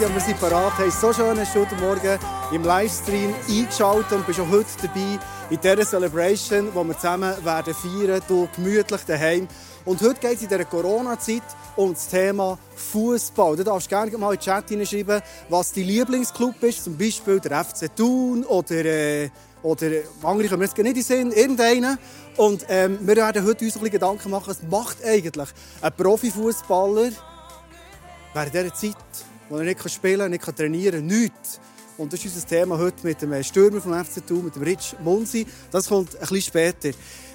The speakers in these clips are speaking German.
sind wir sind parat. Hey, so schön hast du heute Morgen im Livestream eingeschaltet und bist auch heute dabei in dieser Celebration, wo wir zusammen werden feiern, du gemütlich daheim. Und heute geht es in dieser Corona-Zeit um das Thema Fußball. Du darfst gerne mal in den Chat hineinschreiben, was dein Lieblingsclub ist, zum Beispiel der FC Thun oder äh, oder andere kommen jetzt nicht in den Sinn, irgendeinen. Und ähm, wir werden heute uns bisschen Gedanken machen, was macht eigentlich ein Profifußballer während dieser Zeit, wo er nicht spielen kann, nicht trainieren kann, nichts. Und das ist unser Thema heute mit dem Stürmer vom FC Thun, mit dem Rich Munsi. Das kommt ein bisschen später.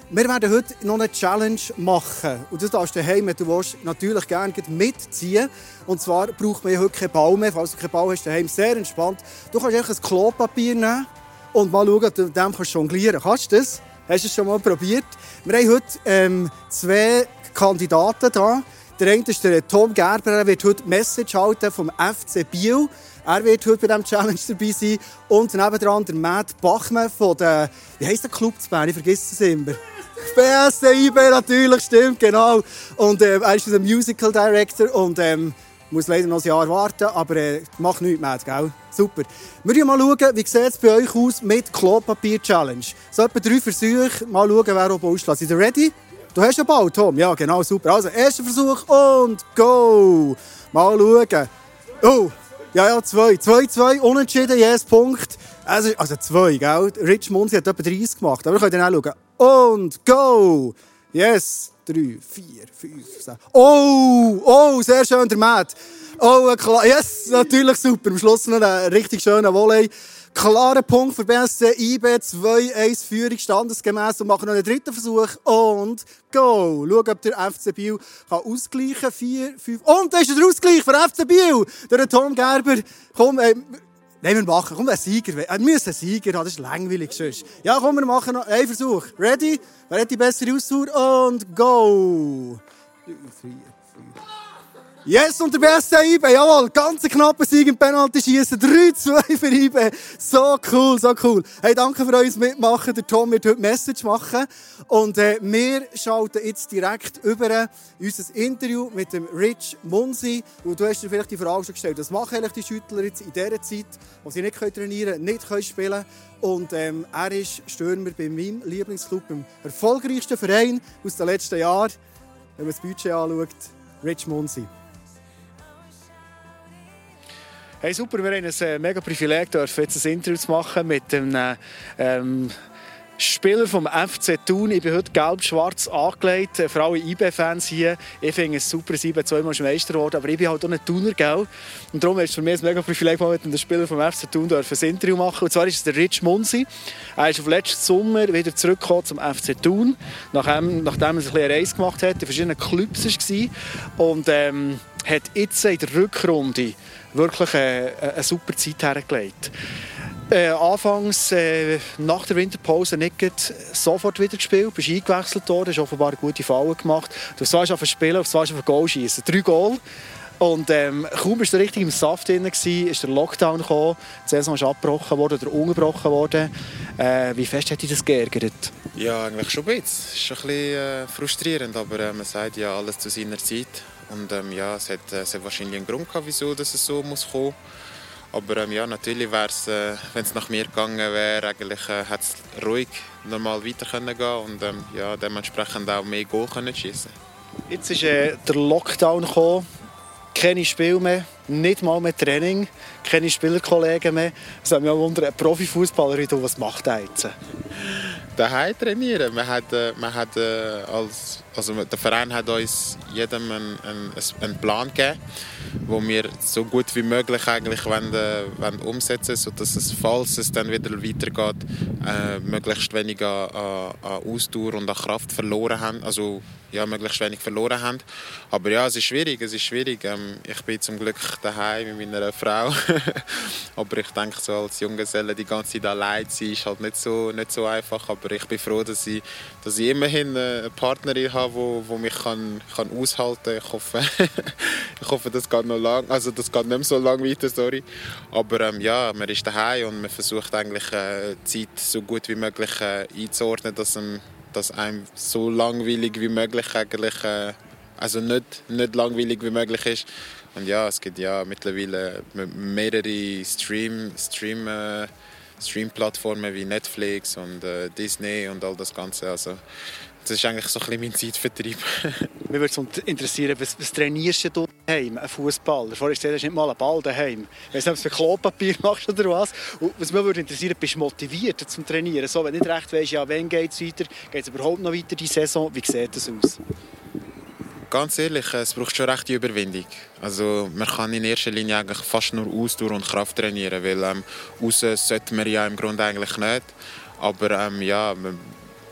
Wir werden heute noch eine Challenge machen. Und das darfst du daheim, wenn du willst, natürlich gerne mitziehen. Und zwar braucht man heute keinen Ball mehr. Falls du keinen Ball hast, daheim sehr entspannt. Du kannst einfach ein Klopapier nehmen und mal schauen, ob du mit dem jonglieren kannst. Du das? Hast du es schon mal probiert? Wir haben heute zwei Kandidaten hier. Der eine ist der Tom Gerber, er wird heute Message halten vom FC Biel. Er wird heute bei diesem Challenge dabei sein. Und nebendran der Matt Bachmann von der, wie heisst der Club zu Bern? Ich vergesse es immer. BSC IB natürlich, stimmt, genau. Und äh, er ist unser Musical Director und ähm, muss leider noch ein Jahr warten, aber äh, macht nichts, Matt, gell? Super. Wir schauen mal, schauen, wie sieht es bei euch aus mit Klopapier-Challenge. So etwa drei Versuche, mal schauen, wer oben ausschlägt. Seid ihr ready? Du hast einen Ball, Tom? Ja, genau, super. Also, erster Versuch und go! Mal schauen. Oh, ja, ja, zwei. Zwei, zwei, unentschieden, yes, Punkt. Also, also zwei, gell? Rich Munzi hat etwa 30 gemacht, aber wir können dann auch schauen. Und go! Yes! Drei, vier, fünf, sechs. Oh! Oh, sehr schön, der Matt. Oh, klar. Yes, natürlich super. Am Schluss noch ein richtig schöner Volley. Klarer Punkt für BSC IB 2-1 Führung standesgemäß und machen noch einen dritten Versuch und go! Schau, ob der FC Biel kann ausgleichen kann. 4, 5 und da ist der Ausgleich für FC Biel! Der Tom Gerber. Komm, äh, Nein, wir machen. Komm, ein Sieger. Wir müssen einen Sieger haben, das ist langweilig sonst. Ja, komm, wir machen noch einen Versuch. Ready? Wer hat die bessere Ausdauer? Und go! 3, 4, 5. Yes, und der beste IBE, jawohl, ganz knapper Sieg im Penalty-Schießen, 3-2 für IBE. So cool, so cool. Hey, danke für euch Mitmachen. Der Tom wird heute Message machen. Und äh, wir schalten jetzt direkt über unser Interview mit dem Rich Munsi. Und du hast dir vielleicht die Frage schon gestellt, was machen eigentlich die Schüttler jetzt in dieser Zeit, wo sie nicht trainieren können, nicht können spielen Und ähm, er ist Stürmer bei meinem Lieblingsclub, im erfolgreichsten Verein aus den letzten Jahren. Wenn man das Budget anschaut, Rich Munsi. Hey, super, wir haben ein äh, mega Privileg, jetzt ein Interview zu machen mit einem ähm, Spieler vom FC Thun. Ich bin heute gelb-schwarz angelegt, äh, für alle IB-Fans hier. Ich finde es super, ich bin zweimal Meister geworden, aber ich bin halt auch ein Thuner, gell? Und darum ist es für mich ein mega Privileg, mal mit einem Spieler vom FC Thun ein Interview machen. Und zwar ist es der Rich Munsi. Er ist auf letzten Sommer wieder zurückgekommen zum FC Thun, nachdem, nachdem er sich eine Reise gemacht hat, in verschiedenen Clubs war. Und ähm, hat jetzt in der Rückrunde wirklich eine, eine super Zeit hergelegt. Äh, anfangs äh, nach der Winterpause nicht sofort wieder gespielt, bist eingewechselt worden, hast offenbar gute Falle gemacht. Du sollst auf Spielen, du sollst auf Goal schießen. Drei Goal. Und ähm, kaum bist du richtig im Saft drin, gewesen, ist der Lockdown gekommen, die Saison ist abgebrochen worden oder ungebrochen worden. Äh, wie fest hat dich das geärgert? Ja, eigentlich schon ein bisschen. Es ist ein bisschen äh, frustrierend, aber äh, man sagt ja alles zu seiner Zeit. Und ähm, ja, es hat, äh, es hat wahrscheinlich einen Grund gehabt, wieso dass es so muss kommen. Aber ähm, ja, natürlich wäre es, äh, wenn es nach mir gegangen wäre, eigentlich äh, hätte es ruhig normal weiter können gehen und ähm, ja, dementsprechend auch mehr Goal können schießen. Jetzt ist äh, der Lockdown gekommen, keine Spiele mehr, nicht mal mehr Training, keine Spielerkollegen mehr. Es hat mich auch wundern, ein Profifußballer, was macht er jetzt? Daheim trainieren. Man hat, äh, man hat äh, als also der Verein hat uns jedem einen, einen, Plan gegeben, wo wir so gut wie möglich eigentlich wollen, äh, wollen umsetzen, sodass es, falls es dann wieder weitergeht, äh, möglichst wenig an, an, Ausdauer und an Kraft verloren haben, also ja, möglichst wenig verloren haben. Aber ja, es ist schwierig, es ist schwierig. Ähm, ich bin zum Glück daheim mit meiner Frau, aber ich denke so als Junggeselle die ganze Zeit allein zu sein, ist halt nicht so, nicht so einfach. Aber ich bin froh, dass ich, dass ich immerhin eine Partnerin habe, wo mich kann, kann aushalten kann. Ich hoffe, ich hoffe, das geht noch lang, also das geht nicht mehr so lange weiter, sorry. Aber ähm, ja, man ist daheim und man versucht eigentlich äh, die Zeit so gut wie möglich äh, einzuordnen, dass, einem, dass einem so langweilig wie möglich eigentlich, äh, also nicht, nicht langweilig wie möglich ist. Und ja, es gibt ja mittlerweile mehrere Stream, Stream, äh, Stream-Plattformen wie Netflix und äh, Disney und all das Ganze. Also, das ist eigentlich so ein bisschen mein Zeitvertrieb. Mich würde es interessieren, was, was trainierst du daheim, ein Fußballer? Vorher hast du nicht mal einen Ball daheim. Ich weiß nicht, ob du Klopapier machst oder was. Und was mich würde interessieren, bist du motiviert zum Trainieren? So, wenn du nicht recht weißt, ja, wann geht es weiter, geht es überhaupt noch weiter die Saison? Wie sieht das aus? Ganz ehrlich, es braucht schon recht die Überwindung. Also man kann in erster Linie eigentlich fast nur Ausdauer und Kraft trainieren, weil ähm, raus sollte man ja im Grunde eigentlich nicht. Aber ähm, ja, man,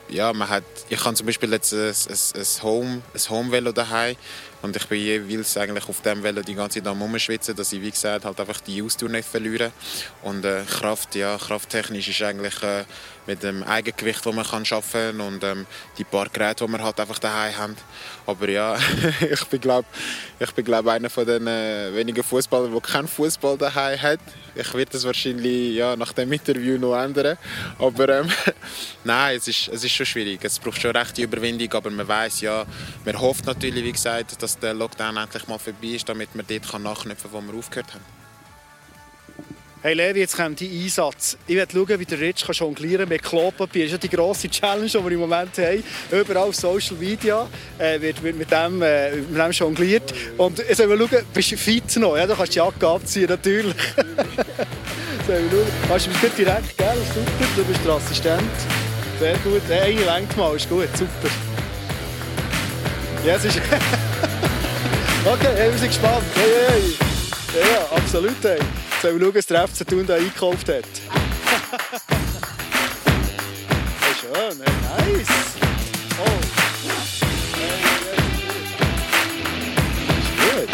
ja, man hat, ich habe zum Beispiel jetzt ein, ein, ein Home, ein Home Velo daheim und ich bin jeweils eigentlich auf dem Velo die ganze Zeit am rumschwitzen, dass ich wie gesagt halt einfach die Ausdauer nicht verliere und äh, Kraft, ja, krafttechnisch ist eigentlich äh, mit dem Eigengewicht, das man kann schaffen und ähm, die paar Geräte, die wir halt einfach daheim haben. Aber ja, ich bin glaube ich bin glaub, einer von den äh, wenigen Fußballern, der keinen Fußball daheim hat. Ich werde das wahrscheinlich ja, nach dem Interview noch ändern. Aber ähm, nein, es ist, es ist schon schwierig. Es braucht schon recht die Überwindung, aber man weiß ja, man hofft natürlich, wie gesagt, dass der Lockdown endlich mal vorbei ist, damit man dort nachknüpfen kann, wo wir aufgehört haben. Hey Levi, jetzt kommt dein Einsatz. Ich werde schauen, wie der Rich kann jonglieren mit Klopapier. Das ist ja die grosse Challenge, die wir im Moment haben. Überall auf Social Media äh, wird, wird mit, dem, äh, mit dem jongliert. Und jetzt sollen wir schauen, bist du fit noch? Ja, du kannst die Jacke abziehen, natürlich. sollen wir schauen. Kannst du mich direkt, gell? Super, du bist der Assistent. Sehr gut. Hey, eine lenkt mal, ist gut, super. Ja, ist... okay, hey, wir sind gespannt. Hey, hey. Ja, absolut. Hey. Sollen wir schauen, was der FC Thun da eingekauft hat? hey, schön, hey, nice. Oh. Ist gut.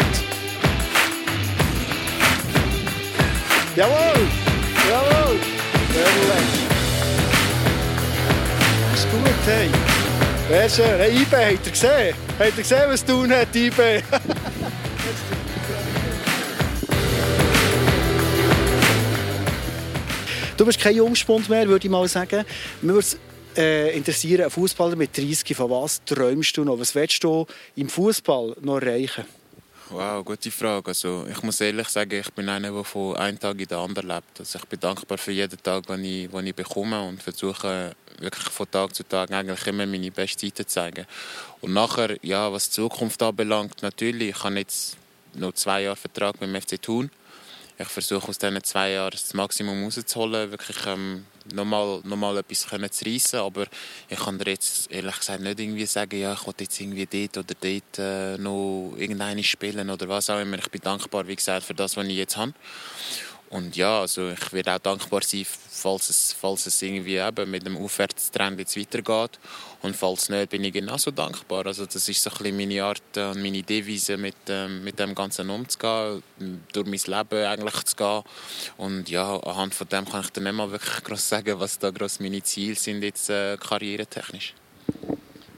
Jawohl! Jawohl! Gut. Ist gut, hey. Sehr schön. Hey, IB, habt ihr gesehen? Habt ihr gesehen, was Thun hat, IB? Du bist kein Jungspund mehr, würde ich mal sagen. Mir würde äh, interessieren, ein Fußballer mit 30, von was träumst du noch? Was willst du im Fußball noch erreichen? Wow, gute Frage. Also, ich muss ehrlich sagen, ich bin einer, der von einem Tag in den anderen lebt. Also, ich bin dankbar für jeden Tag, den ich, den ich bekomme und versuche wirklich von Tag zu Tag eigentlich immer meine beste Seite zu zeigen. Und nachher, ja, was die Zukunft anbelangt, natürlich, ich habe jetzt noch zwei Jahre Vertrag beim FC Thun ich versuche aus diesen zwei Jahren das Maximum rauszuholen, wirklich ähm, nochmal, nochmal etwas können zu reissen. Aber ich kann dir jetzt ehrlich gesagt nicht irgendwie sagen, ja, ich will jetzt irgendwie dort oder dort äh, noch irgendeine spielen oder was auch immer. Ich bin dankbar, wie gesagt, für das, was ich jetzt habe. Und ja, also ich werde auch dankbar sein, falls es, falls es irgendwie eben mit dem Aufwärtstrend jetzt weitergeht. Und falls nicht, bin ich genauso dankbar. Also das ist so ein bisschen meine Art und meine Devise, mit, ähm, mit dem Ganzen umzugehen, durch mein Leben eigentlich zu gehen. Und ja, anhand von dem kann ich dann nicht mal wirklich groß sagen, was da groß meine Ziele sind, jetzt äh, karrieretechnisch.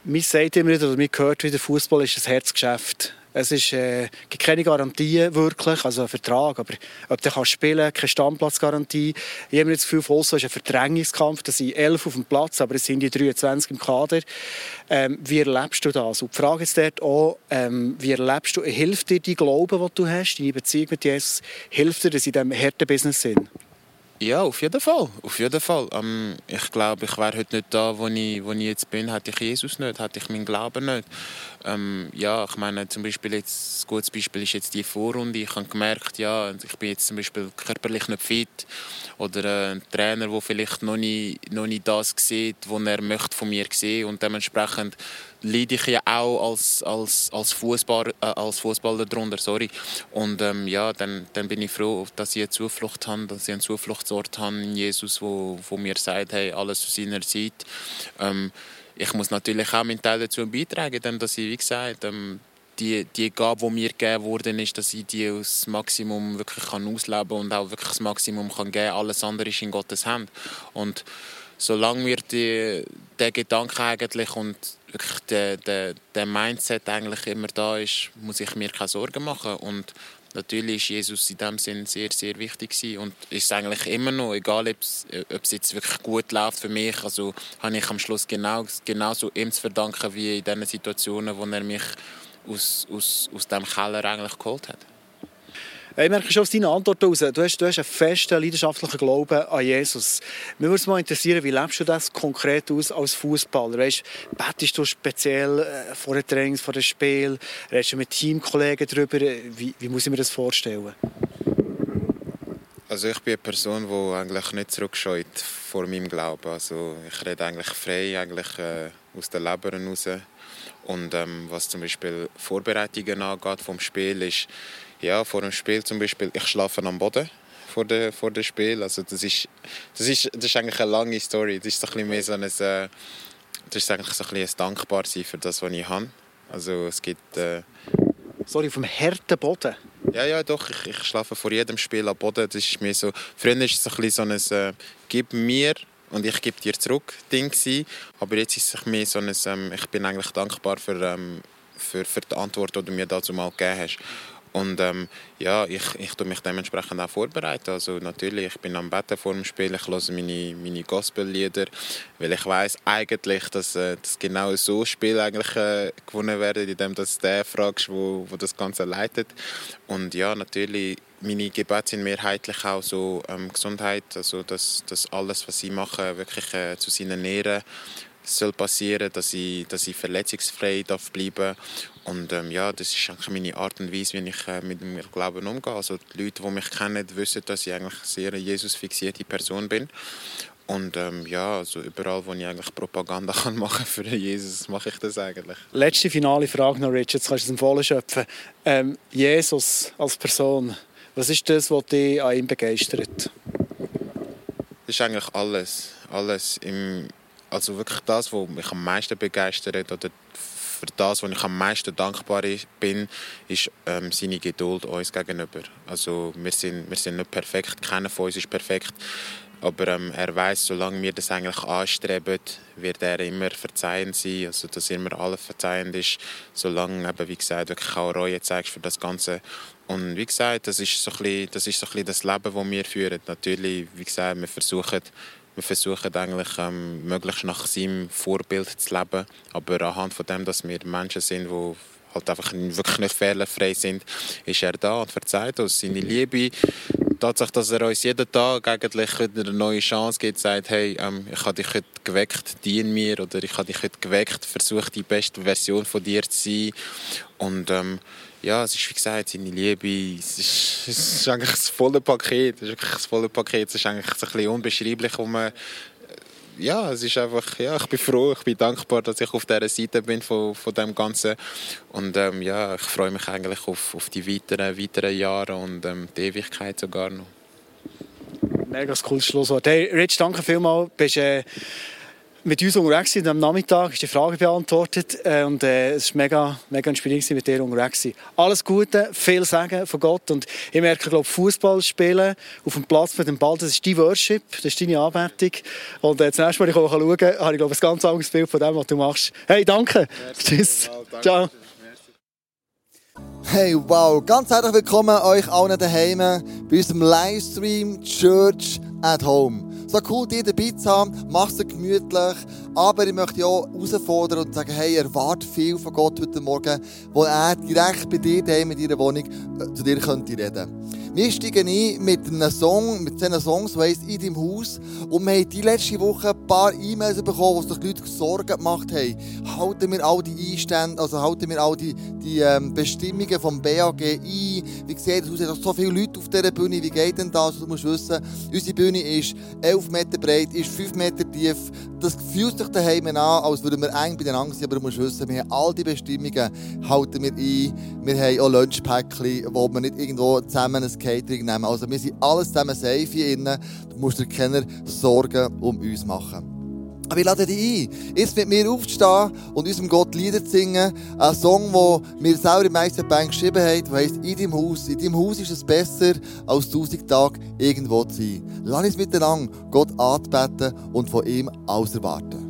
Man sagt immer wieder, oder man hört wieder, Fußball ist ein Herzgeschäft. Es ist, äh, gibt keine Garantie wirklich, also ein Vertrag, aber ob du kannst spielen keine Stammplatzgarantie. Ich habe das Gefühl, Volso ist ein Verdrängungskampf, da sind elf auf dem Platz, aber es sind die 23 im Kader. Ähm, wie erlebst du das? Und die Frage ist dort auch, ähm, wie erlebst du, hilft dir die Glaube, den du hast, deine Beziehung mit Jesus, hilft dir das in diesem harten Business sind? Ja, auf jeden Fall. Auf jeden Fall. Ähm, ich glaube, ich wäre heute nicht da, wo ich, wo ich jetzt bin, hätte ich Jesus nicht, hätte ich meinen Glauben nicht. Ähm, ja, ich meine, zum Beispiel jetzt, ein gutes Beispiel ist jetzt die Vorrunde. Ich habe gemerkt, ja, ich bin jetzt zum Beispiel körperlich nicht fit oder äh, ein Trainer, der vielleicht noch nicht, noch nicht das sieht, was er möchte von mir sehen und dementsprechend leide ich ja auch als, als, als, Fußball, äh, als Fußballer darunter. Sorry. Und ähm, ja, dann, dann bin ich froh, dass ich eine Zuflucht habe, dass ich einen Zufluchtsort habe in Jesus, wo, wo mir sagt, hey, alles zu seiner Zeit. Ähm, ich muss natürlich auch meinen Teil dazu beitragen, dass ich, wie gesagt, ähm, die, die Gabe, die mir gegeben wurde, ist, dass ich die aus Maximum wirklich kann ausleben kann und auch wirklich das Maximum kann geben kann. Alles andere ist in Gottes Hand. Und solange mir die, der Gedanke eigentlich und wirklich der, der, der Mindset eigentlich immer da ist, muss ich mir keine Sorgen machen. Und natürlich ist Jesus in dem Sinn sehr, sehr wichtig gewesen und ist eigentlich immer noch, egal ob es, ob es jetzt wirklich gut läuft für mich, also habe ich am Schluss genau, genauso ihm zu verdanken wie in den Situationen, wo er mich aus, aus, aus dem Keller eigentlich geholt hat. Ich merke schon aus deiner Antwort heraus, du hast, du hast einen festen, leidenschaftlichen Glauben an Jesus. Mich würde es mal interessieren, wie lebst du das konkret aus als Fußballer? Weißt, bettest du speziell äh, vor den Trainings, vor dem Spiel? Redest du mit Teamkollegen darüber? Wie, wie muss ich mir das vorstellen? Also ich bin eine Person, die eigentlich nicht zurückscheut vor meinem Glauben. Also ich rede eigentlich frei, eigentlich äh, aus der Leber heraus. Und ähm, was zum Beispiel Vorbereitungen angeht vom Spiel, ist, ja, vor dem Spiel zum Beispiel, ich schlafe am Boden vor dem, vor dem Spiel. Also das ist, das, ist, das ist eigentlich eine lange Story. Das ist so ein bisschen mehr so ein, äh, das ist eigentlich so ein, bisschen ein Dankbarsein für das, was ich habe. Also es gibt... Äh, Sorry, vom harten Boden? Ja, ja, doch. Ich, ich schlafe vor jedem Spiel am Boden. Das ist mir so... Früher war es so ein bisschen so ein äh, «Gib mir und ich gebe dir zurück» Ding gewesen. Aber jetzt ist es mehr so ein ähm, «Ich bin eigentlich dankbar für, ähm, für, für die Antwort, die du mir dazu mal gegeben hast». Und ähm, ja, ich, ich tue mich dementsprechend auch vorbereiten. Also natürlich, ich bin am Betten vor dem Spiel, ich höre meine, meine Gospellieder, weil ich weiß eigentlich, dass, äh, dass genau so Spiele eigentlich äh, gewonnen werden, indem du der fragst, wo, wo das Ganze leitet. Und ja, natürlich, meine Gebete sind mehrheitlich auch so ähm, Gesundheit, also dass, dass alles, was ich mache, wirklich äh, zu seinen Ehren soll passieren, dass ich, dass ich verletzungsfrei darf bleiben und ähm, ja, das ist eigentlich meine Art und Weise, wie ich äh, mit dem Glauben umgehe. Also die Leute, die mich kennen, wissen, dass ich eigentlich sehr eine Jesus-fixierte Person bin. Und ähm, ja, also überall, wo ich eigentlich Propaganda kann machen für Jesus, mache ich das eigentlich. Letzte finale Frage noch, Richard, jetzt kannst du es im Vollen schöpfen. Ähm, Jesus als Person, was ist das, was dich an ihm begeistert? Das ist eigentlich alles. Alles im also wirklich das, was mich am meisten begeistert oder für das, was ich am meisten dankbar bin, ist ähm, seine Geduld uns gegenüber. Also wir sind, wir sind nicht perfekt, keiner von uns ist perfekt, aber ähm, er weiß, solange wir das eigentlich anstreben, wird er immer verzeihend sein, also dass immer alles verzeihend ist, solange eben, wie gesagt, wirklich auch Reue zeigst für das Ganze. Und wie gesagt, das ist so ein bisschen das, ist so ein bisschen das Leben, das wir führen. Natürlich, wie gesagt, wir versuchen wir versuchen eigentlich ähm, möglichst nach seinem Vorbild zu leben, aber anhand von dem, dass wir Menschen sind, die halt einfach wirklich nicht fehlerfrei sind, ist er da und verzeiht uns seine Liebe. Tatsache, dass er uns jeden Tag eigentlich eine neue Chance gibt, sagt, hey, ähm, ich habe dich heute geweckt, dien mir, oder ich habe dich heute geweckt, versuch die beste Version von dir zu sein. Und ähm, ja, es ist wie gesagt, seine Liebe, es ist, es ist eigentlich das volle Paket, es ist wirklich das volle Paket, es ist eigentlich ein bisschen unbeschreiblich, wo man ja, es ist einfach, ja, ich bin froh, ich bin dankbar, dass ich auf dieser Seite bin von, von dem Ganzen und ähm, ja, ich freue mich eigentlich auf, auf die weiteren, weiteren Jahre und ähm, die Ewigkeit sogar noch. Mega cooles Schlusswort. Hey, Rich, danke vielmals. Bist, äh, mit uns unterwegs am Nachmittag, ist die Frage beantwortet äh, und äh, es war mega, mega inspirierend mit dir unterwegs. Alles Gute, viel Sagen von Gott und ich merke, glaube Fußball spielen auf dem Platz mit dem Ball, das ist dein Worship, das ist deine Anbetung und äh, das nächste Mal, ich schauen habe ich glaube ein ganz anderes Bild von dem, was du machst. Hey, danke. Merci, Tschüss. Ciao. Hey, wow, ganz herzlich willkommen euch allen daheim bei unserem Livestream Church at Home. So cool, dich dabei zu haben, mach es gemütlich. Aber ich möchte auch herausfordern und sagen, hey, erwarte viel von Gott heute Morgen, wo er direkt bei dir daheim in deiner Wohnung äh, zu dir könnte reden. Wir steigen ein mit einem Song, mit diesen Songs, die «In deinem Haus». Und wir haben die letzte Woche ein paar E-Mails bekommen, wo sich die Leute Sorgen gemacht haben. Halten wir all die Einstände, also halten wir all die, die ähm, Bestimmungen vom BAG ein? Wie sieht das aus? so viele Leute auf dieser Bühne, wie geht denn das? Du musst wissen, unsere Bühne ist 11 Meter breit, ist 5 Meter tief. Das fühlt sich daheim an, als würden wir eng bei den Angst sein, aber du musst wissen, wir haben all die Bestimmungen, halten wir ein. Wir haben auch Lunchpäckchen, wo wir nicht irgendwo zusammen ein Catering nehmen. Also wir sind alles zusammen safe hier innen. Du musst dir keine Sorgen um uns machen. Aber ich lade dich ein, jetzt mit mir aufzustehen und unserem Gott Lieder zu singen. Ein Song, den wir selber im Meisterbank geschrieben haben, der heisst «In deinem Haus». In deinem Haus ist es besser, als tausend Tage irgendwo zu sein. Lass uns miteinander Gott anbeten und von ihm alles erwarten.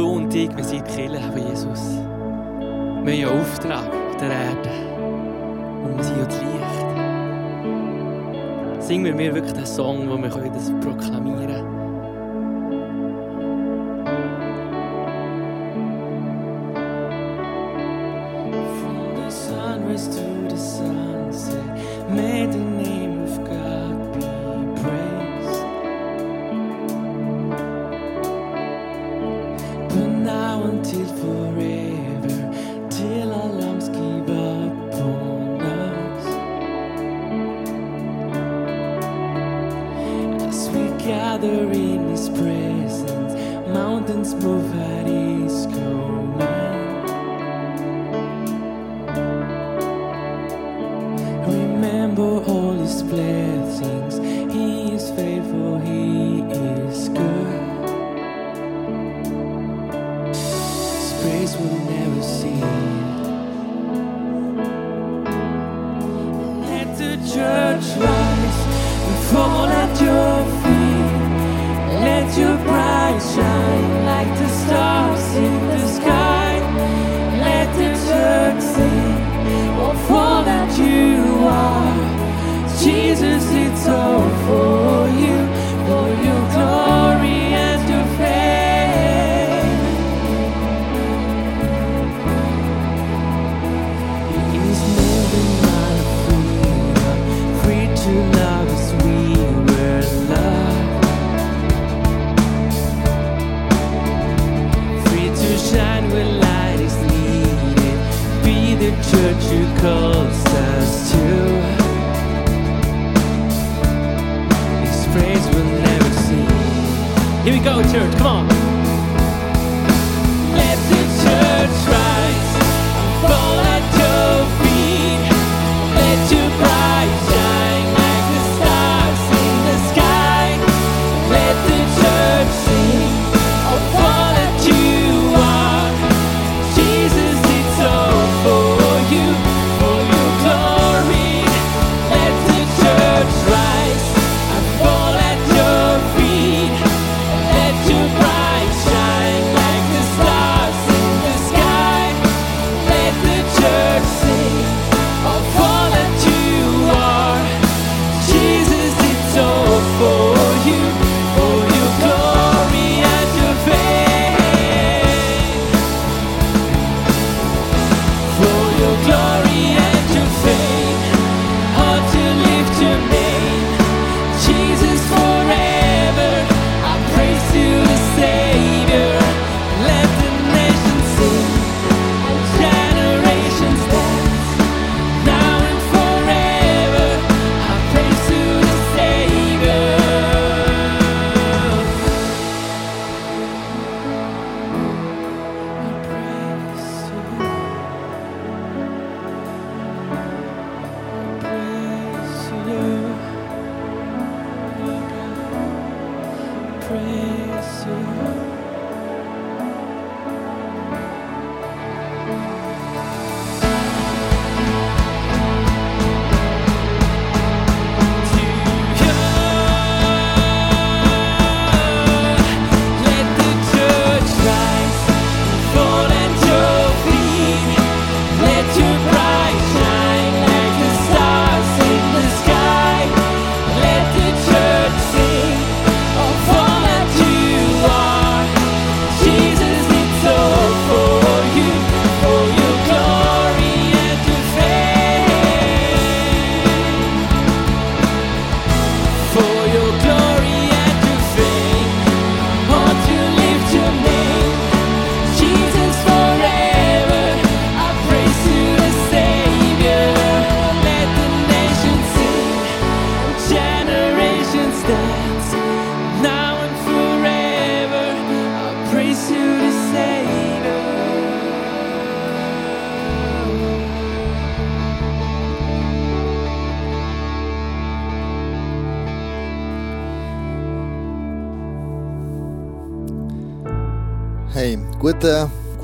du und ich, wir sind die Kirche von Jesus. Wir haben einen Auftrag auf der Erde. Und wir sind ja das Licht. Singen wir mir wirklich den Song, wo wir das proklamieren können.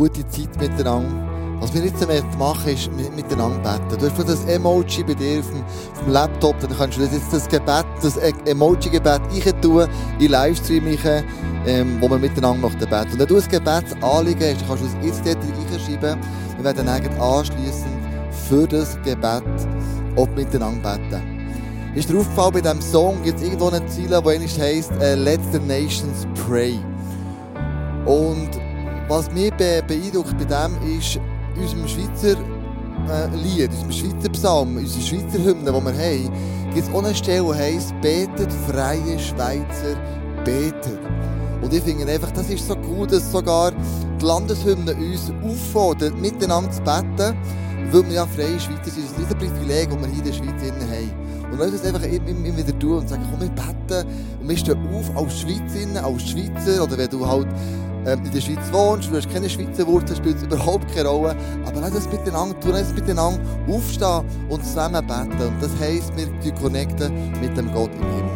Gute, Zeit miteinander. Was wir jetzt machen ist mit- miteinander beten. Du hast das Emoji bei dir auf dem, auf dem Laptop, dann kannst du das jetzt das Gebet, das E- Emoji-Gebet tun, in Livestream rein, ähm, wo wir miteinander möchten beten. Und wenn du ein Gebetsanliegen hast, dann kannst du es jetzt dort reinschreiben. Wir werden dann anschliessend für das Gebet auch miteinander beten. Ist dir aufgefallen, bei diesem Song gibt es irgendwo eine Ziele, die heisst, äh, Let the Nations Pray. Und was mich be beeindruckt bei dem ist, unserem Schweizer äh, Lied, unserem Schweizer Psalm, unsere Schweizer Hymne, die wir haben, gibt es auch eine Stelle, die heisst, betet freie Schweizer, betet. Und ich finde einfach, das ist so cool, dass sogar die Landeshymne uns auffordert, miteinander zu beten, weil wir ja freie Schweizer sind. Das ist ein Privileg, das wir hier in der Schweiz haben. Und wir das einfach immer, wieder tun und sagen, komm, wir beten und wir stehen auf als Schweiz, innen, als Schweizer, oder wenn du halt in der Schweiz wohnst, du hast keine Schweizer Wurzeln, spielt überhaupt keine Rolle. Aber lass uns miteinander tun, lass uns miteinander aufstehen und zusammen beten. Und das heisst, wir connecten mit dem Gott im Himmel.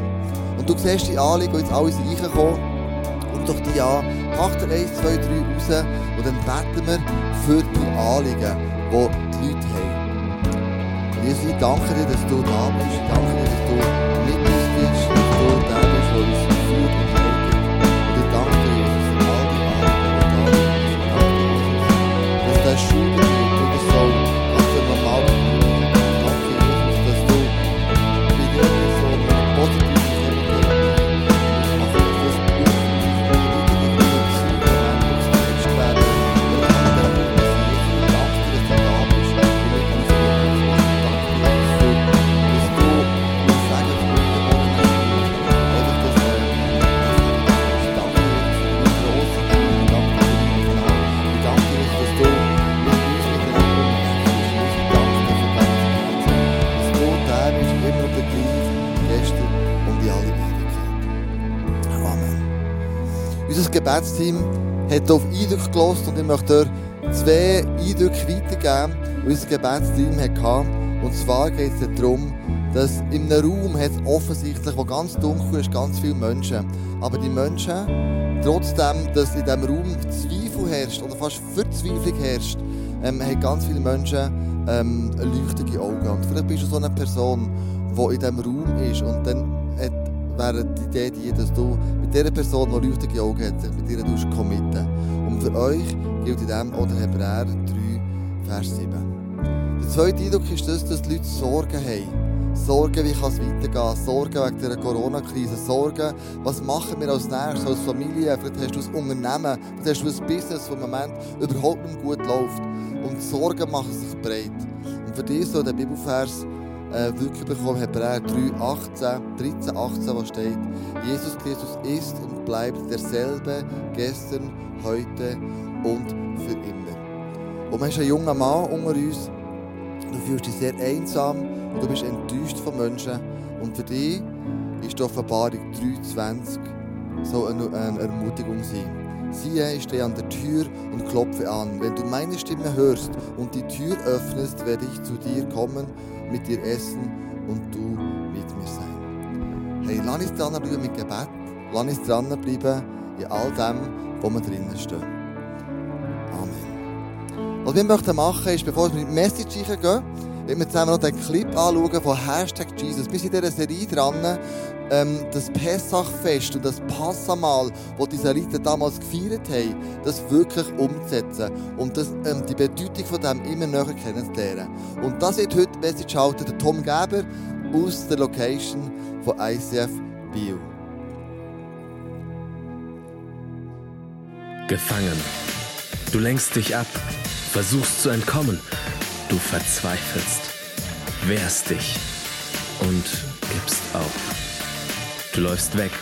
Und du siehst die Anliegen, die jetzt alle sind reingekommen. Und doch die an. Mach dir 1, 2, 3 raus und dann beten wir für die Anliegen, die die Leute haben. Jesus, ich danke dir, dass du da bist. Ich danke dir, dass du mit uns Gebetsteam hat auf Eindrücke gelost und ich möchte euch zwei Eindrücke weitergeben, die unser Gebetsteam hatte. Und zwar geht es darum, dass in einem Raum hat offensichtlich, wo ganz dunkel ist, ganz viele Menschen. Aber die Menschen, trotzdem, dass in diesem Raum Zweifel herrscht oder fast Verzweiflung herrscht, ähm, haben ganz viele Menschen ähm, leuchtende Augen. Und vielleicht bist du so eine Person, die in diesem Raum ist und dann wäre die Idee die, dass du mit dieser Person, die leuchtende Augen hat, sich mit ihr committen Und für euch gilt in dem auch der Hebräer 3, Vers 7. Der zweite Eindruck ist das, dass die Leute Sorgen haben. Sorgen, wie kann es weitergehen? Sorgen wegen der Corona-Krise. Sorgen, was machen wir als nächstes, als Familie? Vielleicht hast du ein Unternehmen, vielleicht hast du ein Business, das im Moment überhaupt nicht gut läuft. Und Sorgen machen sich breit. Und für dich soll der Bibelvers äh, wirklich bekommen, Hebräer 3, 18, 13, 18, wo steht, Jesus Christus ist und bleibt derselbe gestern, heute und für immer. Und man ist ein junger Mann unter uns, du fühlst dich sehr einsam und du bist enttäuscht von Menschen. Und für dich ist die Offenbarung 3,20 so eine, eine Ermutigung sein. Siehe, ich stehe an der Tür und klopfe an. Wenn du meine Stimme hörst und die Tür öffnest, werde ich zu dir kommen, mit dir essen und du mit mir sein. Hey, lass uns dranbleiben mit Gebet. Lass uns dranbleiben in all dem, wo wir drinnen stehen. Amen. Was wir möchten machen, ist, bevor wir mit Message gehen, wenn wir zusammen noch den Clip anschauen von Hashtag Jesus. Wir sind in dieser Serie dran, ähm, das Pessachfest und das Passamal, das die Israeliten damals gefeiert haben, das wirklich umzusetzen und das, ähm, die Bedeutung von dem immer näher kennenzulernen. Und das wird heute Message halten, der Tom Geber aus der Location von ICF Bio. Gefangen. Du lenkst dich ab, versuchst zu entkommen. Du verzweifelst, wehrst dich und gibst auf. Du läufst weg,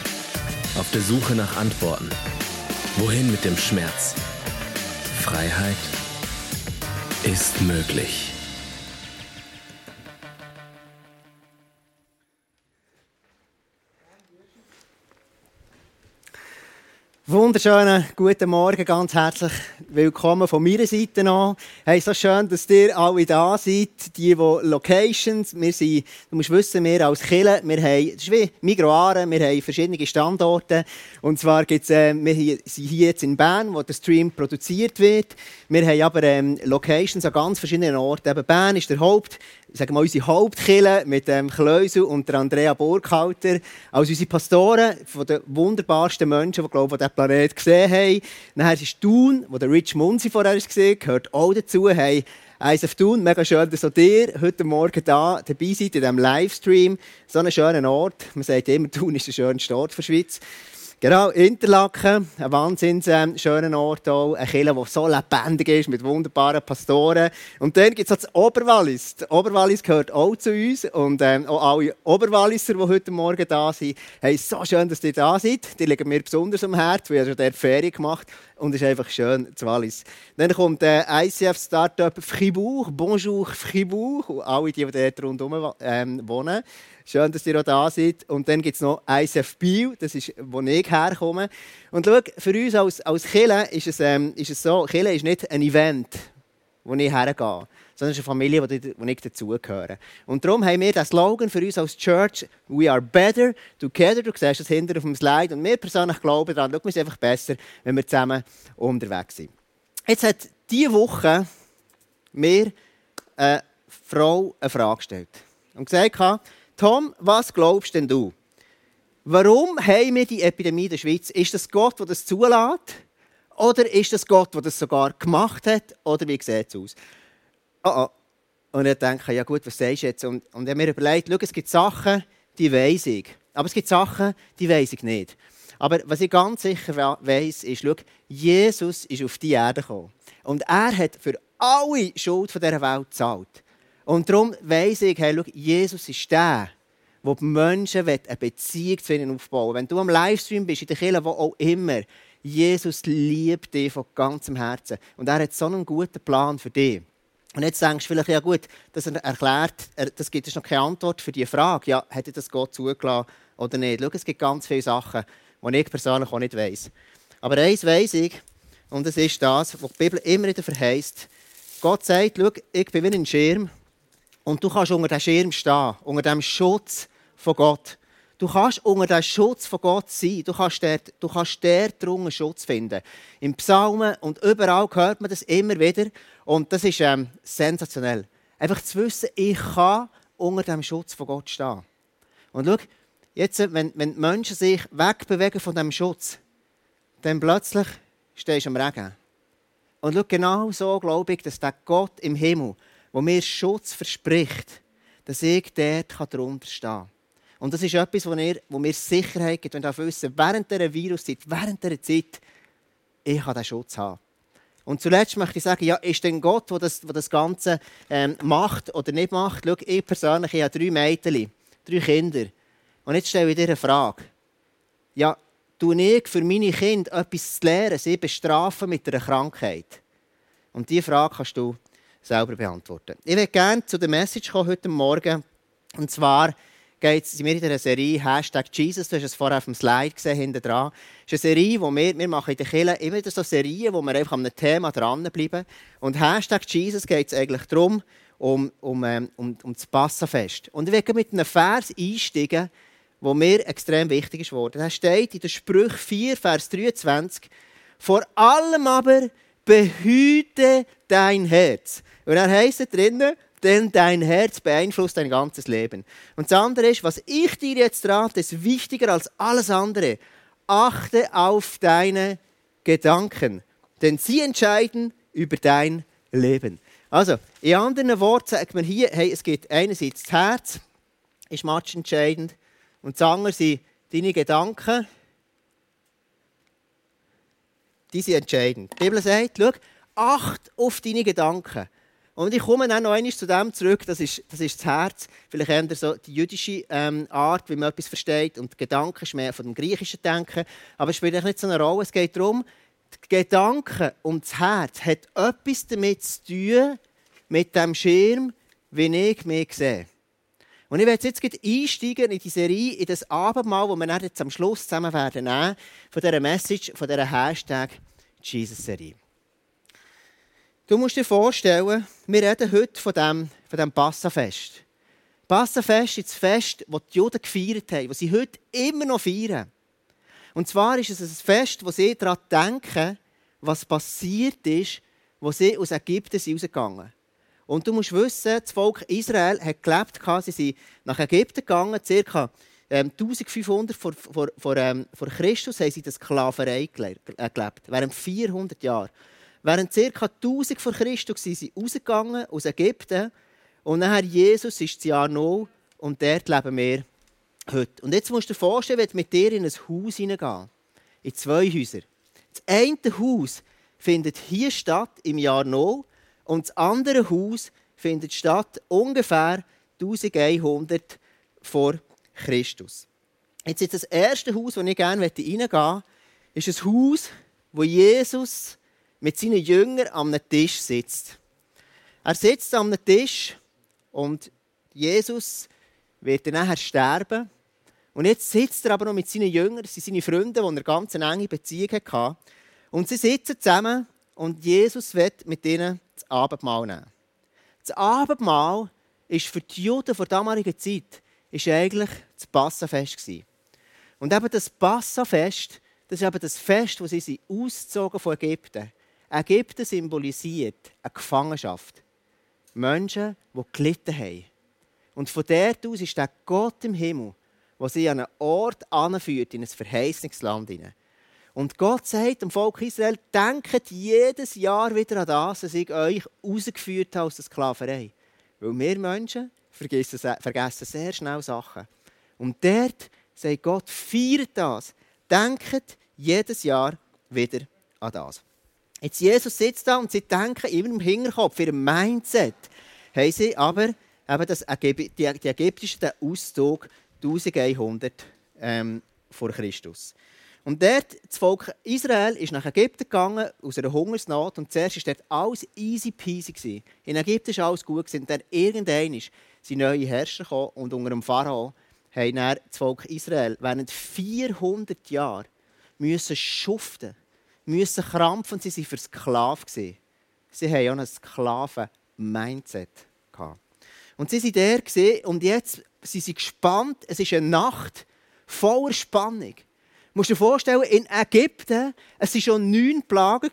auf der Suche nach Antworten. Wohin mit dem Schmerz? Freiheit ist möglich. Wunderschönen guten Morgen, ganz herzlich willkommen von meiner Seite an. Hey, so schön, dass ihr alle da seid, die, die Locations, wir sind, du musst wissen, wir als Kille, wir haben, das ist wie Migroare, wir haben verschiedene Standorte. Und zwar gibt's, äh, wir sind hier jetzt in Bern, wo der Stream produziert wird. Wir haben aber ähm, Locations an ganz verschiedenen Orten. Eben Bern ist der Haupt, sagen wir unsere Hauptkille mit dem Kleusel und der Andrea Burkhalter als unsere Pastoren von den wunderbarsten Menschen, die, glaube ich, den Planet gesehen haben. Dann ist Thun, wo der Rich Munzi vorher war, gehört auch dazu. Hey, ISF Thun, mega schön, dass auch ihr heute Morgen da dabei seid in diesem Livestream. So einen schönen Ort. Man sagt immer, Thun ist der schönste Ort der Schweiz. Genau, Interlaken, ein wahnsinnig ähm, schöner Ort auch. Eine Kirche, die so lebendig ist, mit wunderbaren Pastoren. Und dann gibt es das Oberwallis. Das Oberwallis gehört auch zu uns. Und ähm, auch alle Oberwalliser, die heute Morgen da sind, hey, so schön, dass ihr da seid. Die liegen mir besonders am Herzen, weil ich habe dort Ferien gemacht und es ist einfach schön, das Wallis. Dann kommt der ICF-Startup Fribourg, Bonjour Fribourg, und alle, die dort rundherum ähm, wohnen. Schön, dass ihr auch da seid. Und dann gibt es noch ICF Biel, das ist, wo ich herkomme. Und schau, für uns als, als Kirche ist es, ähm, ist es so, Kirche ist nicht ein Event, wo ich hergehe, sondern es ist eine Familie, wo ich, dazugehöre. Und darum haben wir den Slogan für uns als Church, «We are better together». Du siehst das hinter auf dem Slide. Und wir persönlich glauben daran, schau, wir sind einfach besser, wenn wir zusammen unterwegs sind. Jetzt hat diese Woche mir äh, Frau eine Frage gestellt. Und gesagt, Tom, was glaubst denn du? Warum haben wir die Epidemie in der Schweiz? Ist das Gott, der das zulässt? Oder ist das Gott, der das sogar gemacht hat? Oder wie sieht es aus? Oh, oh. Und ich denke, ja gut, was sagst du jetzt? Und, und ich habe mir überlegt, schau, es gibt Sachen, die weiß ich. Aber es gibt Sachen, die weiß ich nicht. Aber was ich ganz sicher weiß, ist, schau, Jesus ist auf die Erde gekommen. Und er hat für alle Schuld dieser Welt gezahlt. Und darum weiss ich, hey, schau, Jesus ist der, wo die Menschen eine Beziehung zu ihnen aufbauen Wenn du am Livestream bist, in der Kirche, wo auch immer, Jesus liebt dich von ganzem Herzen. Und er hat so einen guten Plan für dich. Und jetzt denkst du vielleicht, ja gut, das erklärt, das gibt es noch keine Antwort für die Frage. Ja, hätte das Gott zugelassen oder nicht? Schau, es gibt ganz viele Sachen, die ich persönlich auch nicht weiss. Aber eins weiss ich, und das ist das, was die Bibel immer wieder verheißt. Gott sagt, schau, ich bin wie ein Schirm und du kannst unter diesem Schirm stehen, unter dem Schutz von Gott. Du kannst unter dem Schutz von Gott sein. Du kannst dort, du kannst dort drunter Schutz finden. Im Psalmen und überall hört man das immer wieder. Und das ist ähm, sensationell. Einfach zu wissen, ich kann unter dem Schutz von Gott stehen. Und schau, jetzt, wenn, wenn die Menschen sich wegbewegen von diesem Schutz, dann plötzlich stehst du am Regen. Und schau, genau so glaube ich, dass der Gott im Himmel, wo mir Schutz verspricht, dass ich dort darunter stehen kann. Und das ist etwas, wo, ihr, wo mir Sicherheit gibt, wenn ihr wissen, während dieser Viruszeit, während dieser Zeit, ich kann diesen Schutz haben. Und zuletzt möchte ich sagen, ja, ist denn Gott, der das, der das Ganze ähm, macht oder nicht macht? Schau, ich persönlich ich habe drei Mädchen, drei Kinder. Und jetzt stelle ich dir eine Frage. Ja, tue ich für meine Kinder etwas zu lernen, sie bestrafen mit einer Krankheit? Und diese Frage kannst du selber beantworten. Ich würde gerne zu der Message kommen heute Morgen. Und zwar sind wir in einer Serie Hashtag Jesus. Du hast es vorher auf dem Slide gesehen, hinten dran. Es ist eine Serie, wo wir, wir machen in der Kirche immer wieder so Serien, wo wir einfach an einem Thema dranbleiben. Und Hashtag Jesus geht es eigentlich darum, um, um, ähm, um, um das Passafest. Und ich werde mit einem Vers einsteigen, der mir extrem wichtig ist. Da steht in der Sprüche 4, Vers 23, vor allem aber behüte dein Herz. Und dann heisst es drinnen, denn dein Herz beeinflusst dein ganzes Leben. Und das andere ist, was ich dir jetzt rate, ist wichtiger als alles andere. Achte auf deine Gedanken, denn sie entscheiden über dein Leben. Also, in anderen Worten sagt man hier, hey, es geht einerseits das Herz, ist entscheidend, und das andere sind deine Gedanken, die sind entscheidend. Die Bibel sagt, schau, acht auf deine Gedanken. Und ich komme dann noch einmal zu dem zurück, das ist, das ist das Herz. Vielleicht eher so die jüdische ähm, Art, wie man etwas versteht. Und Gedanken ist mehr von dem griechischen Denken. Aber es spielt nicht so eine Rolle. Es geht darum, die Gedanken und das Herz hat etwas damit zu tun, mit dem Schirm, wie ich mich sehe. Und ich werde jetzt einsteigen in die Serie, in das Abendmahl, das wir dann jetzt am Schluss zusammen werden von dieser Message, von dieser Hashtag Jesus-Serie. Du musst dir vorstellen, wir reden heute von dem, von dem Passafest. Passafest ist das Fest, das die Juden gefeiert haben, das sie heute immer noch feiern. Und zwar ist es ein Fest, wo sie daran denken, was passiert ist, wo sie aus Ägypten rausgegangen sind. Und du musst wissen, das Volk Israel hat gelebt, sie sind nach Ägypten gegangen, ca. 1500 vor, vor, vor, ähm, vor Christus haben sie in der Sklaverei gelebt, während 400 Jahren. Während ca. 1000 vor Christus sind sie rausgegangen aus Ägypten und nachher Jesus ist das Jahr 0 und dort leben wir heute. Und jetzt musst du dir vorstellen, wenn du mit dir in ein Haus hineingehen, in zwei Häuser. Das eine Haus findet hier statt im Jahr 0 und das andere Haus findet statt ungefähr 1100 vor Christus. Jetzt ist das erste Haus, wo ich gerne reingehen möchte, ist ein Haus, wo Jesus mit seinen Jüngern am Tisch sitzt. Er sitzt am Tisch und Jesus wird dann nachher sterben. Und jetzt sitzt er aber noch mit seinen Jüngern, das sind seine Freunde, die er ganz eine enge Beziehung hatte. Und sie sitzen zusammen und Jesus wird mit ihnen das Abendmahl nehmen. Das Abendmahl ist für die Juden der damaligen Zeit ist eigentlich das Passafest. Und eben das Passafest, das ist eben das Fest, wo sie ausgezogen von Ägypten Ägypten symbolisiert eine Gefangenschaft. Menschen, die gelitten haben. Und von dort aus ist der Gott im Himmel, der sie an einen Ort anführt, in ein verheißendes Land. Und Gott sagt dem Volk Israel, denkt jedes Jahr wieder an das, dass ich euch rausgeführt habe aus der Sklaverei. Weil wir Menschen vergessen sehr schnell Sachen. Und dort sagt Gott, feiert das. Denkt jedes Jahr wieder an das. Jetzt Jesus sitzt da und sie denken immer im Hinterkopf, ihrem Mindset, haben sie aber eben das die, ägyptischen Auszug 1100 ähm, vor Christus. Und dort, das Volk Israel ist nach Ägypten gegangen, aus einer Hungersnot. Und zuerst war dort alles easy peasy. Gewesen. In Ägypten war alles gut. Und dann irgendwann sind neue Herrscher gekommen und unter dem Pharao haben das Volk Israel während 400 Jahren müssen schuften, müssen krampfen. Sie waren versklavt. Sie haben auch ein Sklaven-Mindset. Und sie waren der und jetzt sind sie gespannt. Es ist eine Nacht voller Spannung. Du musst dir vorstellen, in Ägypten, es waren schon neun Plagen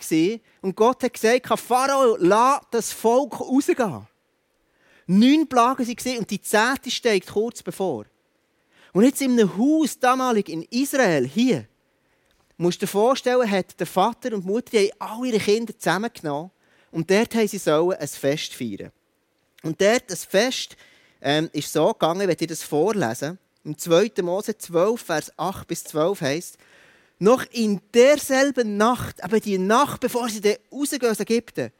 und Gott hat gesagt, Pharao, lass das Volk rausgehen. Neun Plagen waren und die zehnte steht kurz bevor. Und jetzt in einem Haus, damalig in Israel, hier, musst dir vorstellen, hat der Vater und die Mutter die haben alle ihre Kinder zusammengenommen und dort haben sie sollen ein Fest feiern. Und dort, das Fest, ähm, ist so gegangen, wenn ihr das vorlesen. Im 2. Mose 12, Vers 8 bis 12 heißt, noch in derselben Nacht, aber die Nacht, bevor sie rausgehen aus Ägypten,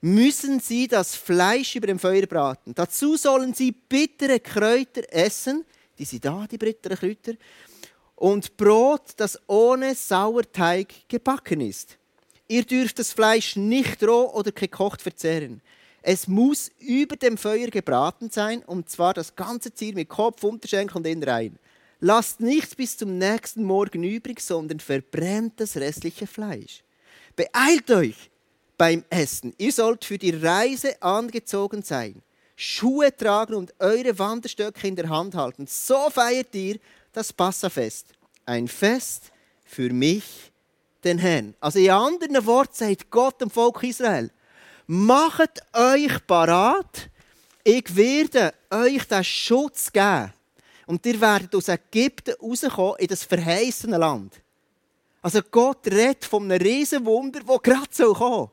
müssen sie das Fleisch über dem Feuer braten. Dazu sollen sie bittere Kräuter essen, die sind da, die bitteren Kräuter, und Brot, das ohne Sauerteig gebacken ist. Ihr dürft das Fleisch nicht roh oder gekocht verzehren. Es muss über dem Feuer gebraten sein, und zwar das ganze Tier mit Kopf, Unterschenkel und Innereien. Lasst nichts bis zum nächsten Morgen übrig, sondern verbrennt das restliche Fleisch. Beeilt euch beim Essen. Ihr sollt für die Reise angezogen sein, Schuhe tragen und eure Wanderstöcke in der Hand halten. So feiert ihr das Passafest. Ein Fest für mich, den Herrn. Also in anderen Worten sagt Gott dem Volk Israel, macht euch parat, ich werde euch den Schutz geben. Und ihr werdet aus Ägypten rauskommen in das verheißene Land. Also Gott redet von einem Riesenwunder, das gerade so kommen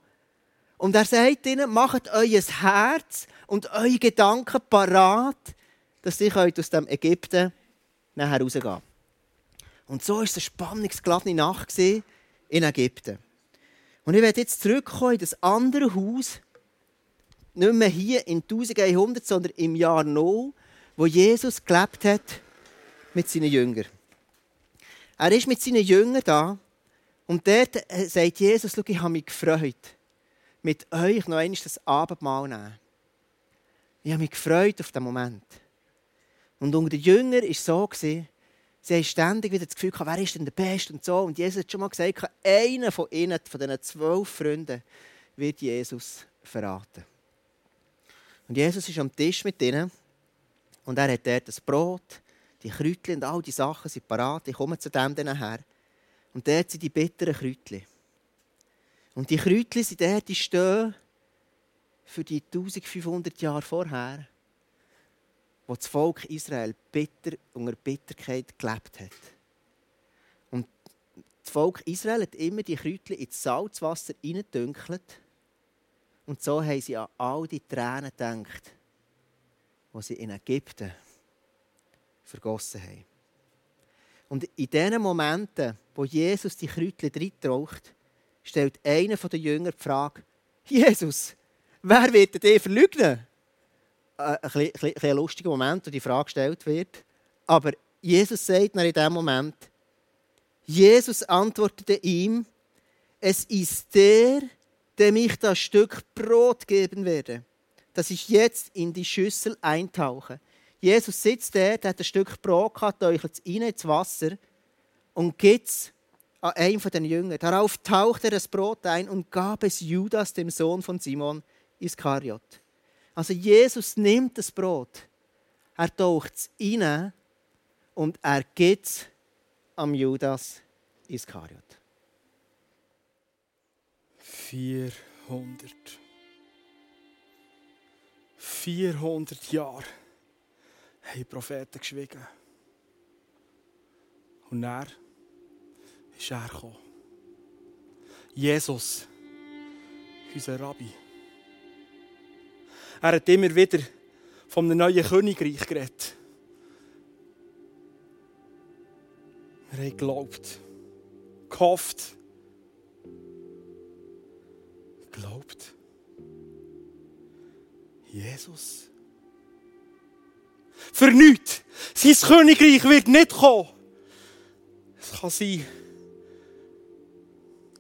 Und er sagt ihnen, macht euer Herz und eure Gedanken parat, dass ihr aus dem Ägypten nachher rausgehen Und so war es eine spannungsgeladene Nacht in Ägypten. Und ich werde jetzt zurückkommen in das andere Haus, nicht mehr hier in 1100, sondern im Jahr 0, wo Jesus gelebt hat mit seinen Jüngern. Er ist mit seinen Jüngern da und dort äh, sagt Jesus, schau, ich habe mich gefreut, mit euch noch einmal das Abendmahl nehmen. Ich habe mich gefreut auf den Moment. Und unter den Jüngern war es so, Sie haben ständig wieder das Gefühl, wer ist denn der Beste und so. Und Jesus hat schon mal gesagt, einer von ihnen, von diesen zwölf Freunden, wird Jesus verraten. Und Jesus ist am Tisch mit ihnen und er hat dort das Brot, die Kräutchen und all die Sachen sind parat. Ich komme zu dem her. Und dort sind die bitteren Kräutchen. Und die Kräutchen sind dort, die stehen für die 1500 Jahre vorher wo das Volk Israel bitter, unter Bitterkeit gelebt hat. Und das Volk Israel hat immer die Kräutchen ins Salzwasser hineingedünkelt. Und so haben sie an all die Tränen gedacht, die sie in Ägypten vergossen haben. Und in diesen Momenten, wo Jesus die Kräutchen reintraucht, stellt einer der Jünger die Frage: Jesus, wer wird dich verleugnen? Äh, ein, ein, ein, lustiger Moment, wo die Frage gestellt wird. Aber Jesus sagt in diesem Moment, Jesus antwortete ihm, es ist der, dem ich das Stück Brot geben werde, dass ich jetzt in die Schüssel eintauche. Jesus sitzt da, der hat ein Stück Brot gehabt, euchelt es rein ins Wasser und gibt es an einen von den Jüngern. Darauf taucht er das Brot ein und gab es Judas, dem Sohn von Simon Iskariot. Also Jesus nimmt das Brot, er taucht es rein und er gibt es am Judas Iskariot. 400. 400 Jahre haben die Propheten geschwiegen. Und er ist er gekommen. Jesus, unser Rabbi. Er hat immer wieder einem neuen Königreich geredet. Wir haben geglaubt, gehofft, geglaubt. Jesus. Für nichts. Sein Königreich wird nicht kommen. Es kann sein,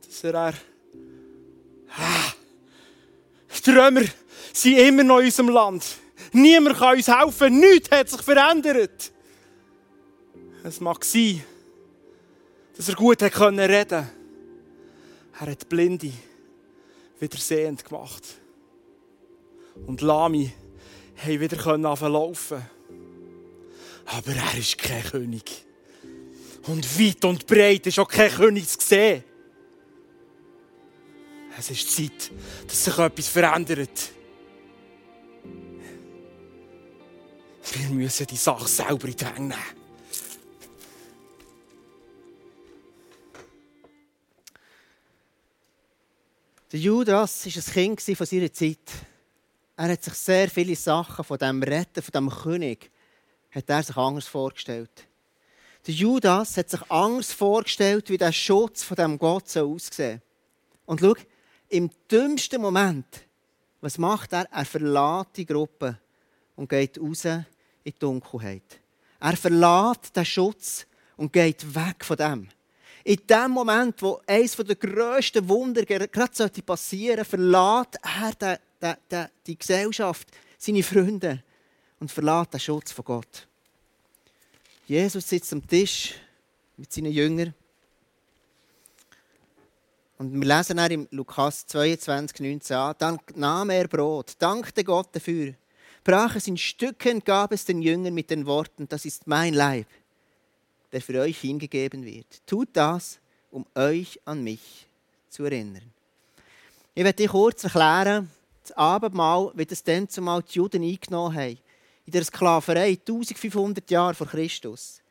dass er. er ah, Römer sind immer noch in unserem Land. Niemand kann uns helfen. Nichts hat sich verändert. Es mag sein, dass er gut reden. Er hat Blinde wieder sehend gemacht. Und Lami haben wieder können laufen. Aber er ist kein König. Und weit und breit ist auch kein König zu sehen. Es ist Zeit, dass sich etwas verändert. Wir müssen die Sache selber in die Hände nehmen. Der Judas war ein Kind von seiner Zeit. Er hat sich sehr viele Sachen von dem Retten, von dem König, hat er sich anders vorgestellt. Der Judas hat sich anders vorgestellt, wie der Schutz von dem Gott so aussehen. Und schau, im dümmsten Moment, was macht er? Er verlässt die Gruppe und geht raus in die Dunkelheit. Er verlässt den Schutz und geht weg von dem. In dem Moment, wo eines der grössten Wunder gerade passieren sollte, verlässt er den, den, die Gesellschaft, seine Freunde und verlässt den Schutz von Gott. Jesus sitzt am Tisch mit seinen Jüngern. Und wir lesen dann im Lukas 22, 19 an, dann nahm er Brot, dankte Gott dafür, brach es in Stücke und gab es den Jüngern mit den Worten, das ist mein Leib der für euch hingegeben wird. Tut das, um euch an mich zu erinnern. Ich werde dir kurz erklären, das Abendmahl, wie das dann zumal die Juden eingenommen haben. In der Sklaverei, 1500 Jahre vor Christus.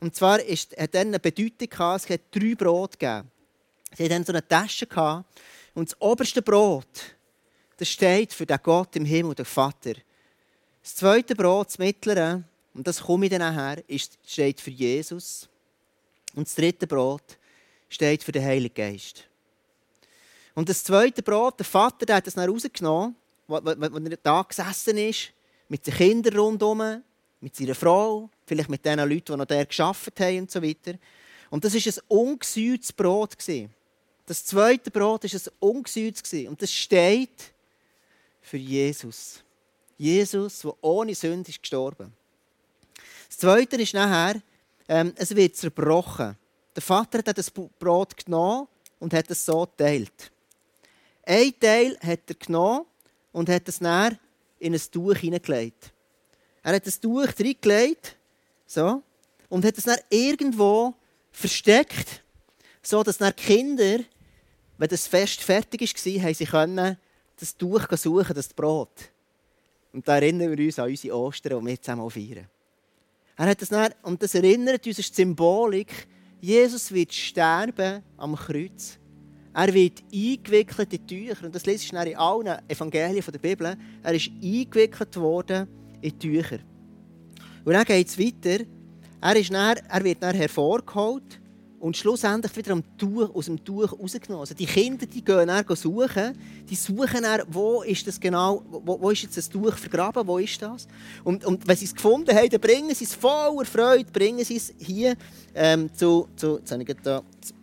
Und zwar ist, hat dann eine Bedeutung gehabt, es hat drei Brot gegeben. Sie hatten so eine Tasche gehabt. Und das oberste Brot, das steht für den Gott im Himmel, den Vater. Das zweite Brot, das mittlere, und das komme ich dann nachher, steht für Jesus. Und das dritte Brot steht für den Heiligen Geist. Und das zweite Brot, der Vater der hat das dann rausgenommen, als er da gesessen ist, mit den Kindern rundherum, mit seiner Frau, vielleicht mit den Leuten, die noch der geschafft haben und so weiter. Und das war ein ungesüßtes Brot. Das zweite Brot war ein ungesüßtes. Und das steht für Jesus. Jesus, der ohne Sünde ist gestorben. Das Zweite ist nachher, ähm, es wird zerbrochen. Der Vater hat das Brot genommen und hat es so geteilt. Ein Teil hat er genommen und hat es dann in ein Tuch hineingelegt. Er hat das Tuch reingelegt so, und hat es dann irgendwo versteckt, so dass dann Kinder, wenn das Fest fertig war, sie können das Tuch suchen, das Brot. Und da erinnern wir uns an unsere Ostern, die wir zusammen feiern. Er hat das dann, und das erinnert uns, ist Symbolik, Jesus wird sterben am Kreuz. Er wird eingewickelt in Tücher. Und das liest du in allen Evangelien der Bibel. Er ist eingewickelt worden in Tücher. Und dann geht es weiter. Er, ist dann, er wird dann hervorgeholt und schlussendlich wieder Tuch, aus dem Tuch rausgenommen. Also die Kinder die gehen dann suchen, die suchen dann, wo ist das genau, wo, wo ist jetzt das Tuch vergraben, wo ist das? Und, und wenn sie es gefunden haben, dann bringen sie es voller Freude, bringen sie es hier ähm, zu, zu, jetzt habe ich da das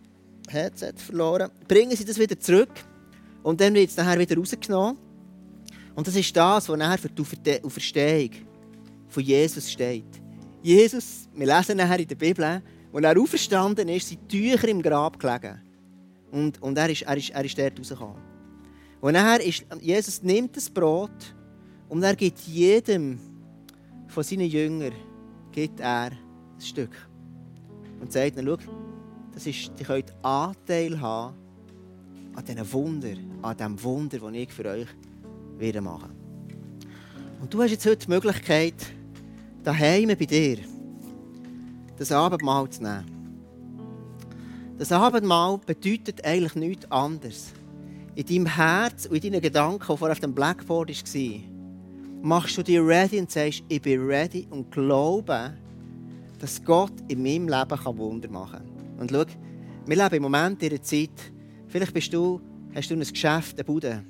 Headset verloren, bringen sie das wieder zurück und dann wird es nachher wieder rausgenommen. Und das ist das, was nachher für die Auferstehung von Jesus steht. Jesus, wir lesen nachher in der Bibel, als er auferstanden ist, sind Tücher im Grab gelegen. Und, und er, ist, er, ist, er ist dort rausgekommen. Und nachher ist, Jesus nimmt das Brot und er gibt jedem von seinen Jüngern gibt er ein Stück. Und sagt ihnen, schau, das ist, ihr könnt Anteil haben an diesem Wunder, an diesem Wunder, das ich für euch werde machen Und du hast jetzt heute die Möglichkeit, daheim bei dir, das Abendmahl zu nehmen. Das Abendmahl bedeutet eigentlich nichts anderes. In deinem Herz und in deinen Gedanken, die vorher auf dem Blackboard war, machst du dich ready und sagst, ich bin ready und glaube, dass Gott in meinem Leben Wunder machen kann. Und schau, wir leben im Moment in einer Zeit, vielleicht bist du, hast du ein Geschäft, eine Bude,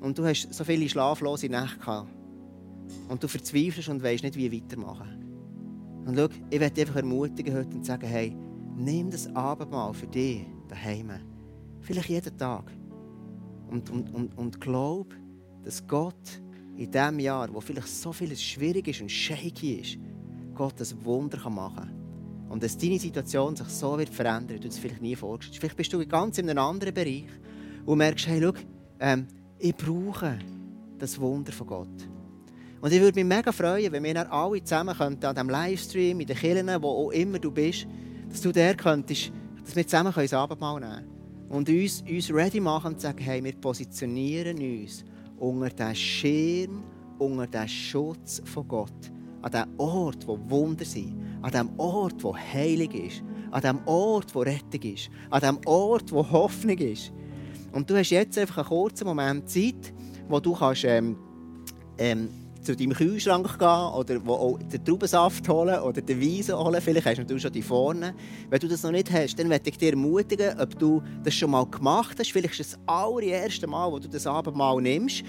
und du hast so viele schlaflose Nächte gehabt. Und du verzweifelst und weißt nicht, wie weitermachen. Und schau, ich werde einfach ermutigen heute und sagen, hey, nimm das Abendmahl für dich daheim. Vielleicht jeden Tag. Und, und, und, und glaub, dass Gott in diesem Jahr, wo vielleicht so vieles schwierig ist und shaky ist, Gott ein Wunder machen kann. Und dass deine Situation sich so wird verändern, du es vielleicht nie vorgestellt. Vielleicht bist du ganz in einem anderen Bereich und merkst, hey, schau, ähm, ich brauche das Wunder von Gott. Und ich würde mich mega freuen, wenn wir dann alle zusammen könnten, an diesem Livestream, in den Kirchen, wo auch immer du bist, dass du der könntest, dass wir zusammen das Abendmahl nehmen können. Und uns, uns ready machen und sagen, hey, wir positionieren uns unter den Schirm, unter den Schutz von Gott. An dem Ort, wo Wunder sind. An dem Ort, wo Heilig ist. An dem Ort, wo Rettung ist. An dem Ort, wo Hoffnung ist. Und du hast jetzt einfach einen kurzen Moment Zeit, wo du kannst, ähm, ähm, zu deinem Kühlschrank gehen oder wo auch den Traubensaft holen oder den Wein holen. Vielleicht hast du schon die vorne. Wenn du das noch nicht hast, dann möchte ich dir ermutigen, ob du das schon mal gemacht hast. Vielleicht ist es das allererste Mal, wo du das Abendmahl nimmst.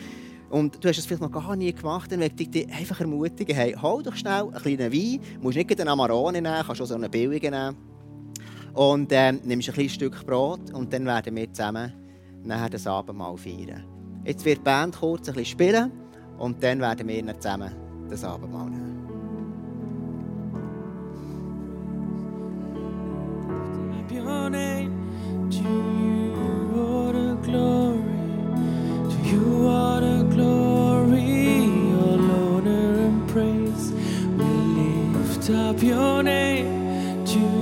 Und du hast es vielleicht noch gar nie gemacht, dann möchte ich dich einfach ermutigen, hey, hol doch schnell einen kleinen Wein. Du musst nicht einen Amarone nehmen, kannst auch so einen billigen nehmen. Und ähm, nimmst ein kleines Stück Brot und dann werden wir zusammen nachher das Abendmahl feiern. Jetzt wird die Band kurz ein bisschen spielen und dann werden wir dann zusammen das Abendmahl nehmen. To you all the glory. To you all the glory. All honor and praise. We lift up your name. To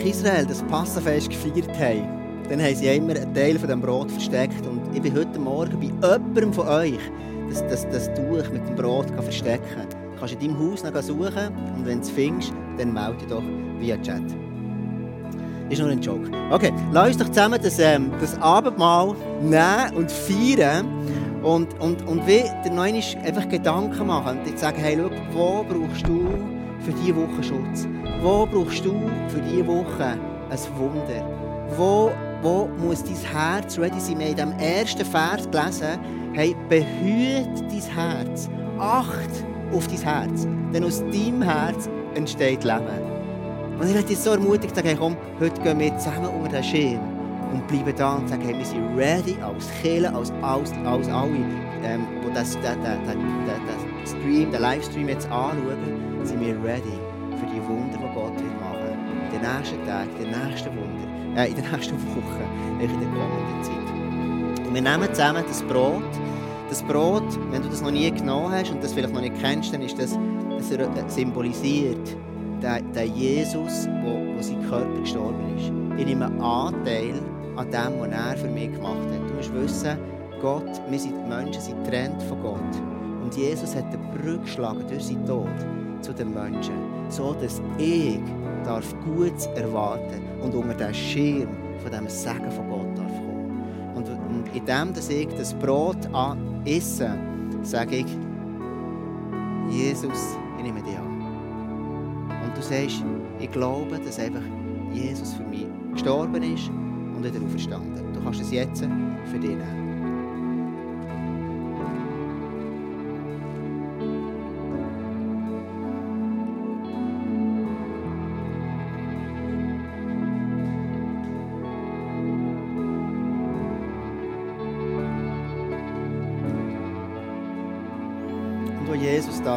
Volk Israel das Passafest gefeiert hat, dann haben sie immer einen Teil von dem Brot versteckt. Und ich bin heute Morgen bei jemandem von euch das, das, das Tuch mit dem Brot verstecken. Du kannst in deinem Haus noch suchen und wenn du es findest, dann melde dich doch via Chat. Ist nur ein Joke. Okay, lass uns doch zusammen das, ähm, das Abendmahl nehmen und feiern. Und, und, und wie dir noch einmal einfach Gedanken machen und sagen, hey, schau, wo brauchst du für diese Woche Schutz? Wo brauchst du für diese Woche ein Wunder? Wo, wo muss dein Herz ready sein? Wir in diesem ersten Vers gelesen, hey, behüte dein Herz. Acht auf dein Herz. Denn aus deinem Herz entsteht Leben. Und ich werde dich so ermutigt sagen, hey, komm, heute gehen wir zusammen unter den Schirm und bleiben da und sagen, hey, wir sind ready als Kirche, als, als, als alle, ähm, die den Stream, den Livestream jetzt anschauen, sind wir ready den nächsten in den nächsten Wunder, äh, in den nächsten Wochen, in der kommenden Zeit. Wir nehmen zusammen das Brot. Das Brot, wenn du das noch nie genommen hast und das vielleicht noch nicht kennst, dann ist das, das symbolisiert den, den Jesus, wo, wo sein Körper gestorben ist. Ich nehme Anteil an dem, was er für mich gemacht hat. Du musst wissen, Gott, wir sind Menschen, sind getrennt von Gott. Und Jesus hat den Brücke geschlagen durch seinen Tod zu den Menschen, so dass ich darf Gutes erwarten und unter den Schirm von dem Segen von Gott darf kommen. Und, und in dem, dass ich das Brot esse, sage ich, Jesus, ich nehme dich an. Und du sagst, ich glaube, dass einfach Jesus für mich gestorben ist und wieder auferstanden. Du kannst es jetzt für dich nehmen.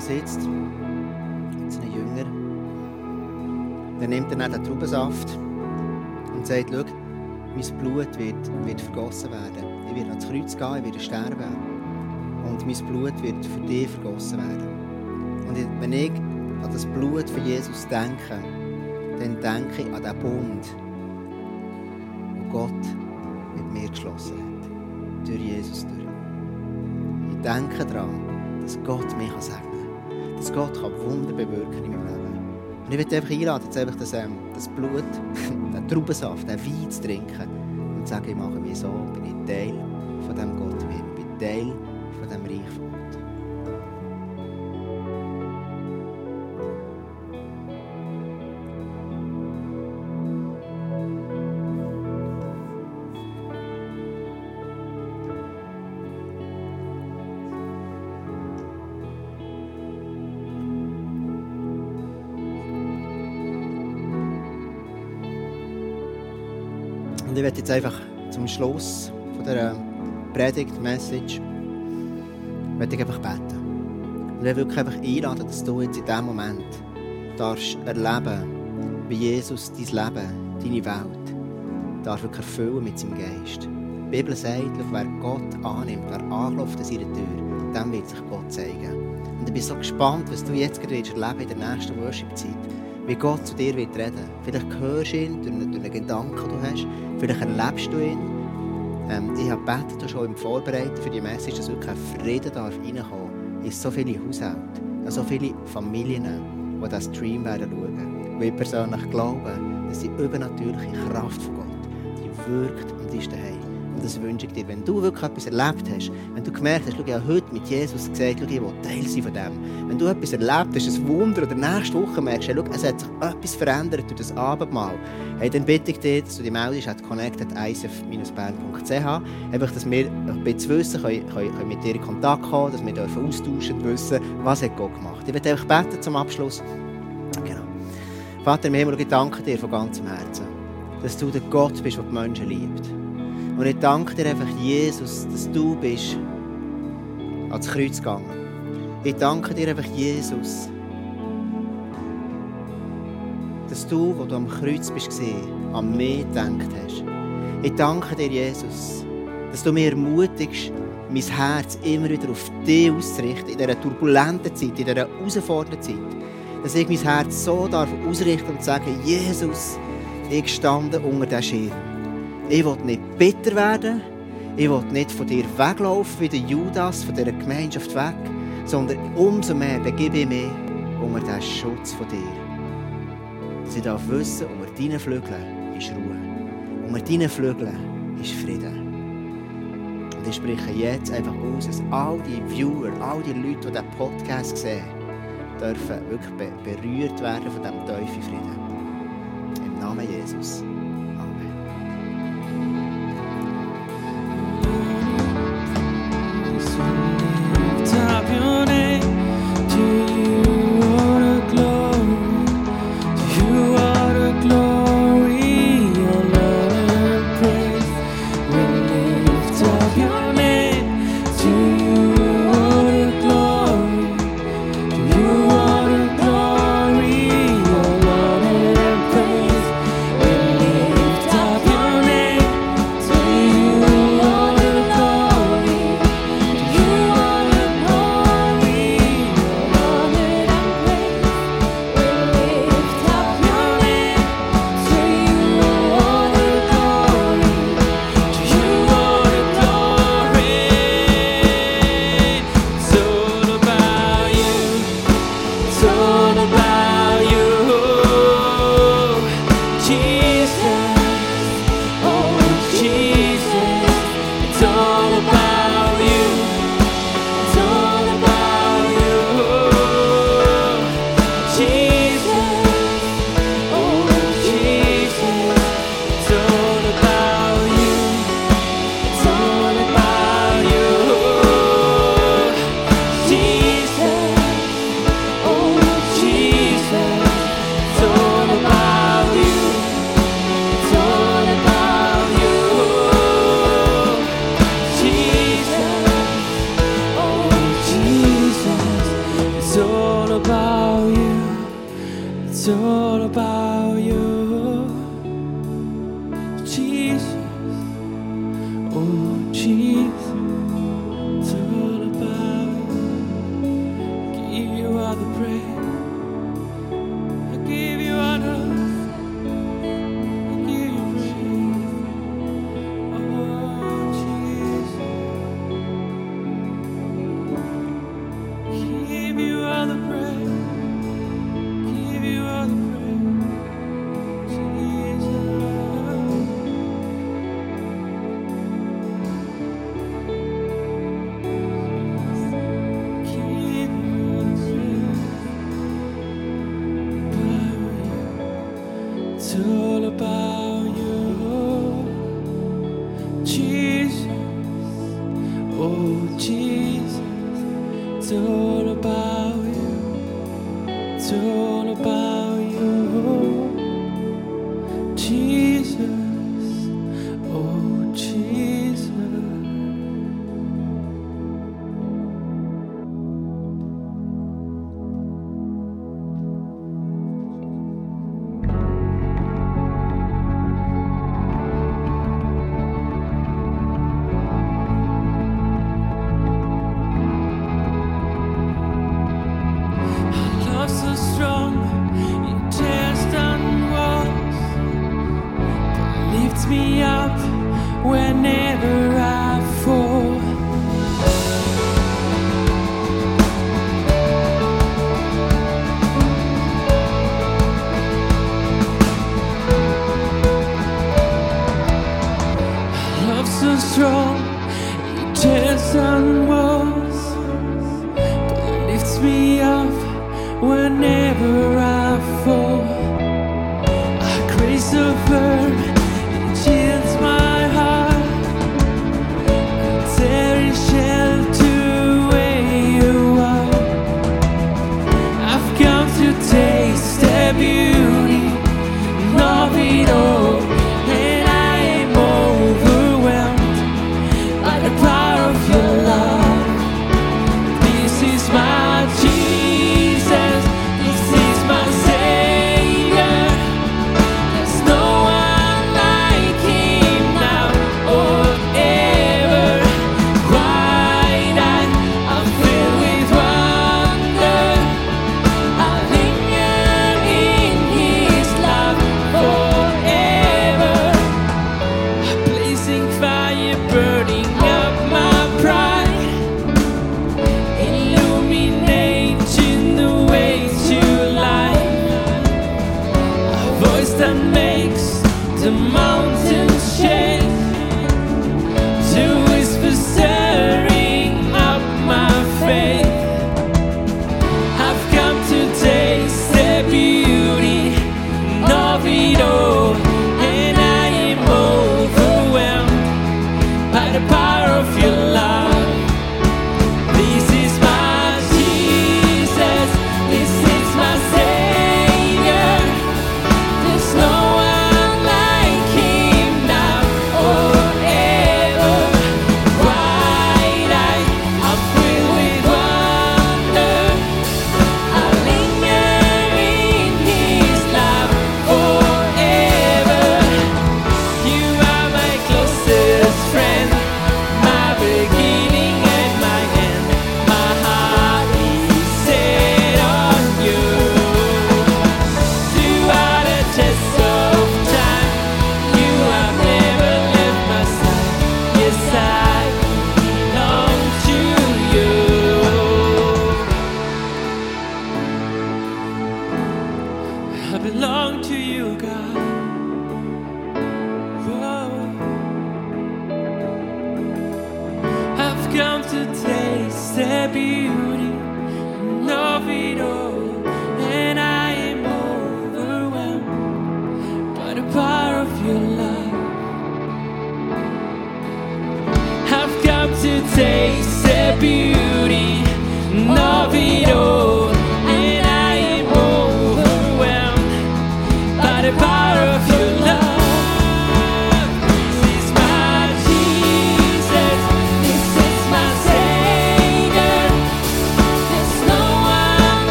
Sitzt, mit seinen Jüngern, dann nimmt er den Traubensaft und sagt, schau, mein Blut wird, wird vergossen werden. Ich werde ans Kreuz gehen, ich werde sterben. Und mein Blut wird für dich vergossen werden. Und wenn ich an das Blut von Jesus denke, dann denke ich an den Bund, den Gott mit mir geschlossen hat. Durch Jesus durch. Ich denke daran, dass Gott mich segnen kann. Dass Gott Wunder bewirken in meinem Leben. Und ich möchte einfach einladen, jetzt einfach das, ähm, das Blut, den Traubensaft, den Wein zu trinken und zu sagen, ich mache mich so, bin ich Teil von dem Gott Himmel, bin Teil Werde jetzt einfach zum Schluss von dieser Predigt, Message, werde ich einfach beten. Und ich will einfach einladen, dass du jetzt in diesem Moment darfst erleben, wie Jesus dein Leben, deine Welt, darf wirklich erfüllen mit seinem Geist. Die Bibel sagt, wer Gott annimmt, wer anklopft an seine Tür, dem wird sich Gott zeigen. Und ich bin so gespannt, was du jetzt gerade erleben in der nächsten Worship-Zeit. Wie Gott zu dir wird reden. Vielleicht hörst du ihn durch einen, durch einen Gedanken, den du hast. Vielleicht erlebst du ihn. Ähm, ich habe gebetet, schon im Vorbereiten für die Message, dass wirklich ein Frieden darf reinkommen in so viele Haushalte, in so viele Familien, die diesen Stream werden schauen. Weil ich persönlich glaube, dass die übernatürliche Kraft von Gott, die wirkt und ist daheim. Und das wünsche ich dir, wenn du wirklich etwas erlebt hast, wenn du gemerkt hast, ich habe heute mit Jesus gesagt, ich will Teil sein von dem. Wenn du etwas erlebt hast, ein Wunder, oder nächste Woche merkst, schau, es hat sich etwas verändert durch das Abendmahl, hey, dann bitte ich dich, dass du dich meldest at connect.icf-bern.ch einfach, dass wir ein bisschen wissen, können, können, können mit dir in Kontakt kommen, dass wir dürfen austauschen wissen, was hat Gott gemacht. Ich werde einfach beten zum Abschluss. Genau. Vater im Himmel, ich danke dir von ganzem Herzen, dass du der Gott bist, der die Menschen liebt. Und ich danke dir einfach, Jesus, dass du bist ans Kreuz gegangen. Ich danke dir einfach, Jesus, dass du, wo du am Kreuz bist, an mich gedacht hast. Ich danke dir, Jesus, dass du mich ermutigst, mein Herz immer wieder auf dich auszurichten, in dieser turbulenten Zeit, in dieser herausfordernden Zeit. Dass ich mein Herz so darf ausrichten und sagen, Jesus, ich stande unter diesem Schirm. Ich will nicht bitter werden, ich will nicht von dir weglaufen wie der Judas von dieser Gemeinschaft weg, sondern umso mehr begebe ich mich unter den Schutz von dir. Dass darf wissen, unter deinen Flügeln ist Ruhe. Unter deinen Flügeln ist Frieden. Und ich spreche jetzt einfach aus, dass all die Viewer, all die Leute, die diesen Podcast sehen, dürfen wirklich be berührt werden von diesem tiefen Frieden. Im Namen Jesus.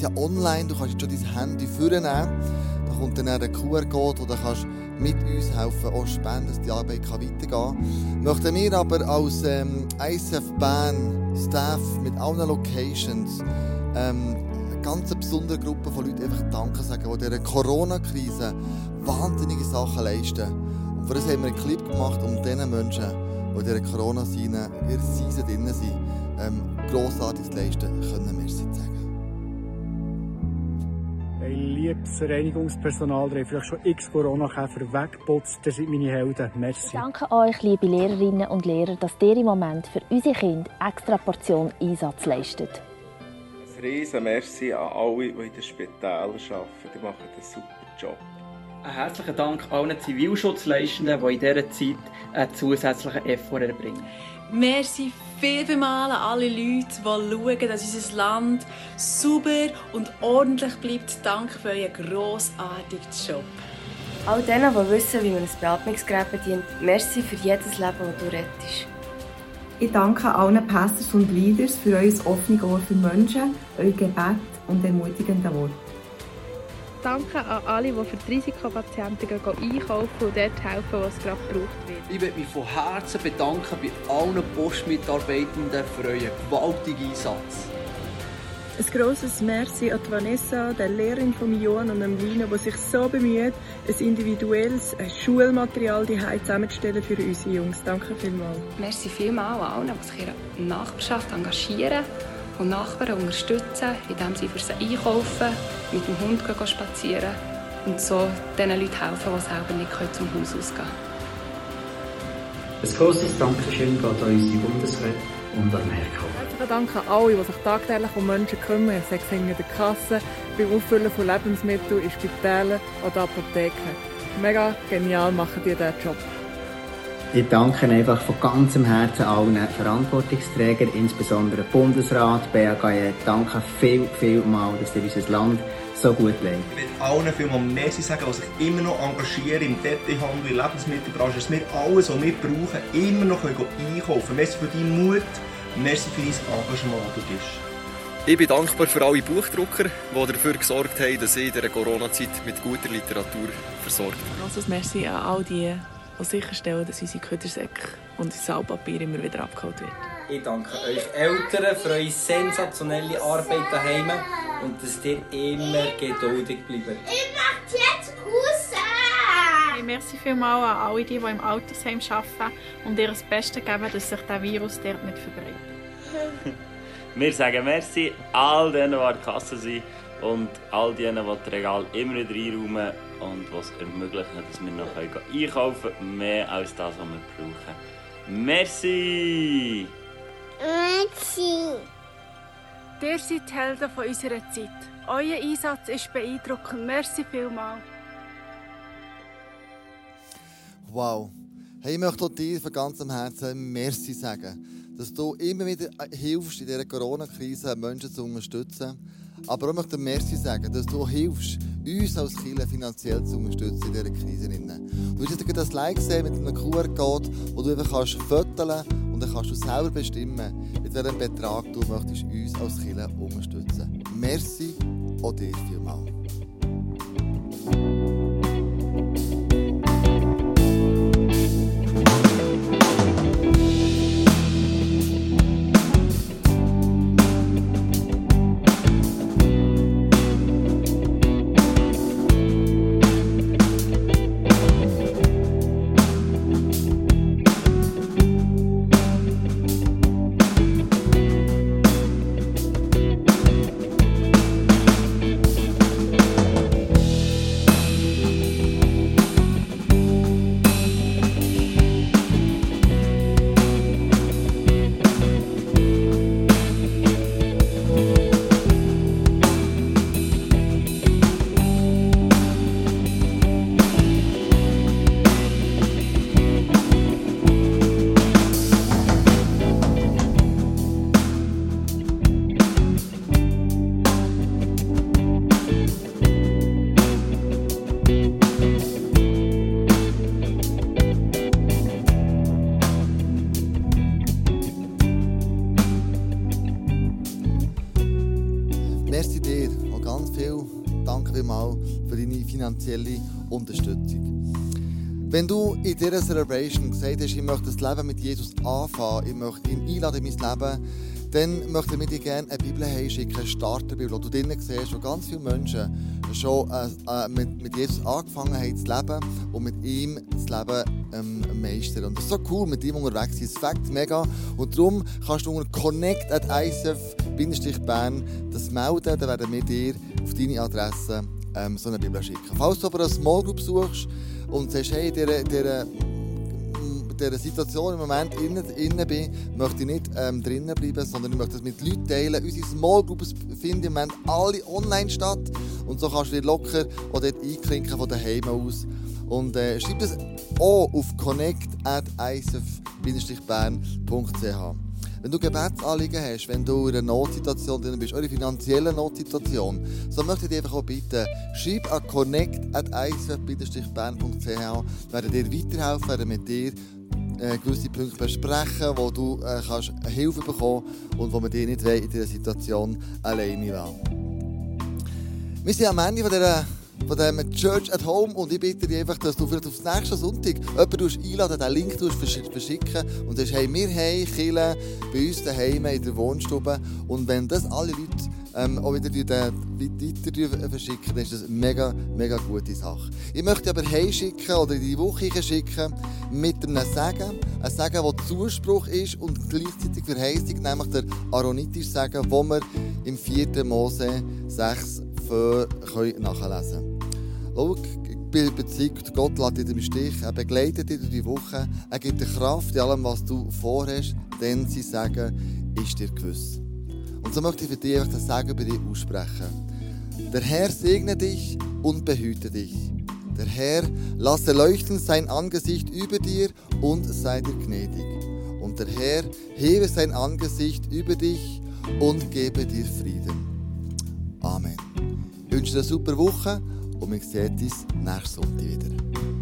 Wir das ja online. Du kannst jetzt schon dein Handy vornehmen. Da kommt dann der QR-Code oder kannst mit uns helfen, auch spenden, dass die Arbeit kann weitergehen kann. Möchten wir aber als ähm, ISF Bern Staff mit allen Locations ähm, eine ganz besondere Gruppe von Leuten einfach Danke sagen, die in dieser Corona-Krise wahnsinnige Sachen leisten. Und für das haben wir einen Clip gemacht, um diesen Menschen, die in dieser Corona-Season drin sind, ähm, grossartiges leisten können. Merci zu sagen. Liebes Reinigungspersonal, ihr vielleicht schon x Corona-Käfer weggeputzt. Das sind meine Helden. Merci. Ich danke euch, liebe Lehrerinnen und Lehrer, dass ihr im Moment für unsere Kinder extra Portion Einsatz leistet. Ein riesen Merci an alle, die in den Spitälern arbeiten. Die machen einen super Job. Ein herzlichen Dank allen Zivilschutzleistenden, die in dieser Zeit einen zusätzlichen Effort erbringen. Merci viel, an alle Leute, die schauen, dass unser Land sauber und ordentlich bleibt. Danke für euren grossartigen Job. All denen, die wissen, wie man ein Beatmungsgerät bedient, merci für jedes Leben, das du rettest. Ich danke allen Pastors und Leaders für euer offenes Ohr für Menschen, euer Gebet und ermutigende Worte. Danke an alle, die für die Risikopatienten einkaufen und dort helfen, wo es gerade gebraucht wird. Ich möchte mich von Herzen bedanken bei allen Postmitarbeitenden für euren gewaltigen Einsatz. Ein grosses Merci an Vanessa, der Lehrerin von Johann und Lina, die sich so bemüht, ein individuelles Schulmaterial zusammenzustellen für unsere Jungs. Danke vielmals. Merci vielmals an allen, die sich in der Nachbarschaft engagieren und Nachbarn unterstützen, indem sie für sie einkaufen, mit dem Hund gehen spazieren und so den Leuten helfen, die selber nicht zum Haus ausgehen können. Ein grosses Dankeschön geht an unsere Bundesräte und an Merkel. Herzlichen Dank an alle, die sich tagtäglich um Menschen kümmern, sei es in der Kasse, beim Auffüllen von Lebensmitteln, in Spitälern oder Apotheken. Mega genial machen die diesen Job. Ich danke einfach von ganzem Herzen allen Verantwortungsträgern, insbesondere Bundesrat, BAG. Danke viel, viel mal, dass ihr unser Land so gut leitet. Ich will allen vielmal Merci sagen, die sich immer noch engagieren im Detailhandel, in der Lebensmittelbranche, dass wir alles, was wir brauchen, immer noch einkaufen können. Merci für deinen Mut, merci für dein Engagement, das du bist. Ich bin dankbar für alle Buchdrucker, die dafür gesorgt haben, dass ich in dieser Corona-Zeit mit guter Literatur versorgt bin. Großes Merci an all die, die sicherstellen, dass unsere Ködersäcke und unser Salpapier immer wieder abgeholt wird. Ich danke euch Eltern für eure sensationelle Arbeit daheim und dass ihr immer geduldig bleibt. Ich möchte jetzt raus! Hey, merci vielmals an alle, die, die im Altersheim arbeiten und ihr das Beste geben, dass sich der Virus dort nicht verbreitet. Wir sagen merci all denen, die an der Kasse sind und all denen, die das Regal immer wieder einräumen und was ermöglichen, dass wir noch einkaufen können. Mehr als das, was wir brauchen. Merci! Merci! Ihr seid die Helden von unserer Zeit. Euer Einsatz ist beeindruckend. Merci vielmals. Wow. Hey, ich möchte auch dir von ganzem Herzen Merci sagen, dass du immer wieder hilfst, in dieser Corona-Krise Menschen zu unterstützen. Aber auch möchte Merci sagen, dass du hilfst, uns als Kirche finanziell zu unterstützen in dieser Krise. Du hast jetzt das Like sehen mit einem QR-Code, wo du einfach kannst fotografieren und dann kannst du selber bestimmen, mit welchem Betrag du möchtest uns als Kirche unterstützen. Merci auch dir vielmals. Dieser Celebration gesagt hast, ich möchte das Leben mit Jesus anfangen, ich möchte ihn einladen in mein Leben, dann möchte ich dir gerne eine Bibel heimschicken, eine Starterbibel, wo du drinnen siehst, wo ganz viele Menschen schon äh, äh, mit, mit Jesus angefangen haben zu leben und mit ihm das Leben ähm, meistern. Und das ist so cool, mit ihm unterwegs zu sein. Es fängt mega. Und darum kannst du unter connect at bern das melden, dann werden wir dir auf deine Adresse ähm, so eine Bibel schicken. Falls du aber eine Small Group suchst und sagst, hey, dieser, dieser Situation im Moment innen, innen bin, möchte ich nicht ähm, drinnen bleiben, sondern ich möchte das mit Leuten teilen. Unsere Small Groups finden im Moment alle online statt und so kannst du dich locker auch dort einklinken von daheim aus. Und äh, schreib das auch auf connect at bern.ch. Wenn du Gebetsanliegen hast, wenn du in einer Notsituation drin bist, oder in Notsituation, so möchte ich dich einfach auch bitten, schreib an connect.icf-bern.ch, werden dir weiterhelfen, werden mit dir äh, gewisse Punkte besprechen, wo du äh, kannst Hilfe bekommen und wo wir dir nicht in dieser Situation alleine lassen. Wir sind am Ende von dieser von dem Church at Home und ich bitte dich einfach, dass du vielleicht aufs nächste Sonntag jemanden einladen den Link verschicken und sagst, hey, wir haben Kille bei uns daheim in der Wohnstube und wenn das alle Leute ähm, auch wieder weiter verschicken, dann ist das eine mega, mega gute Sache. Ich möchte aber heimschicken oder in die Woche schicken mit einem Segen, ein Segen, der Zuspruch ist und gleichzeitig Verheißung, nämlich der Aaronitische Segen, wo wir im 4. Mose 6 nachlesen können. Schau, ich bin überzeugt, Gott lässt dich im Stich, er begleitet dich durch die Woche, er gibt dir Kraft in allem, was du vorhast, denn sie sagen, ist dir gewiss. Und so möchte ich für dich das Sagen über dich aussprechen. Der Herr segne dich und behüte dich. Der Herr lasse leuchten sein Angesicht über dir und sei dir gnädig. Und der Herr hebe sein Angesicht über dich und gebe dir Frieden. Amen. Ich wünsche dir eine super Woche und wir sehen uns nächsten Sonntag wieder.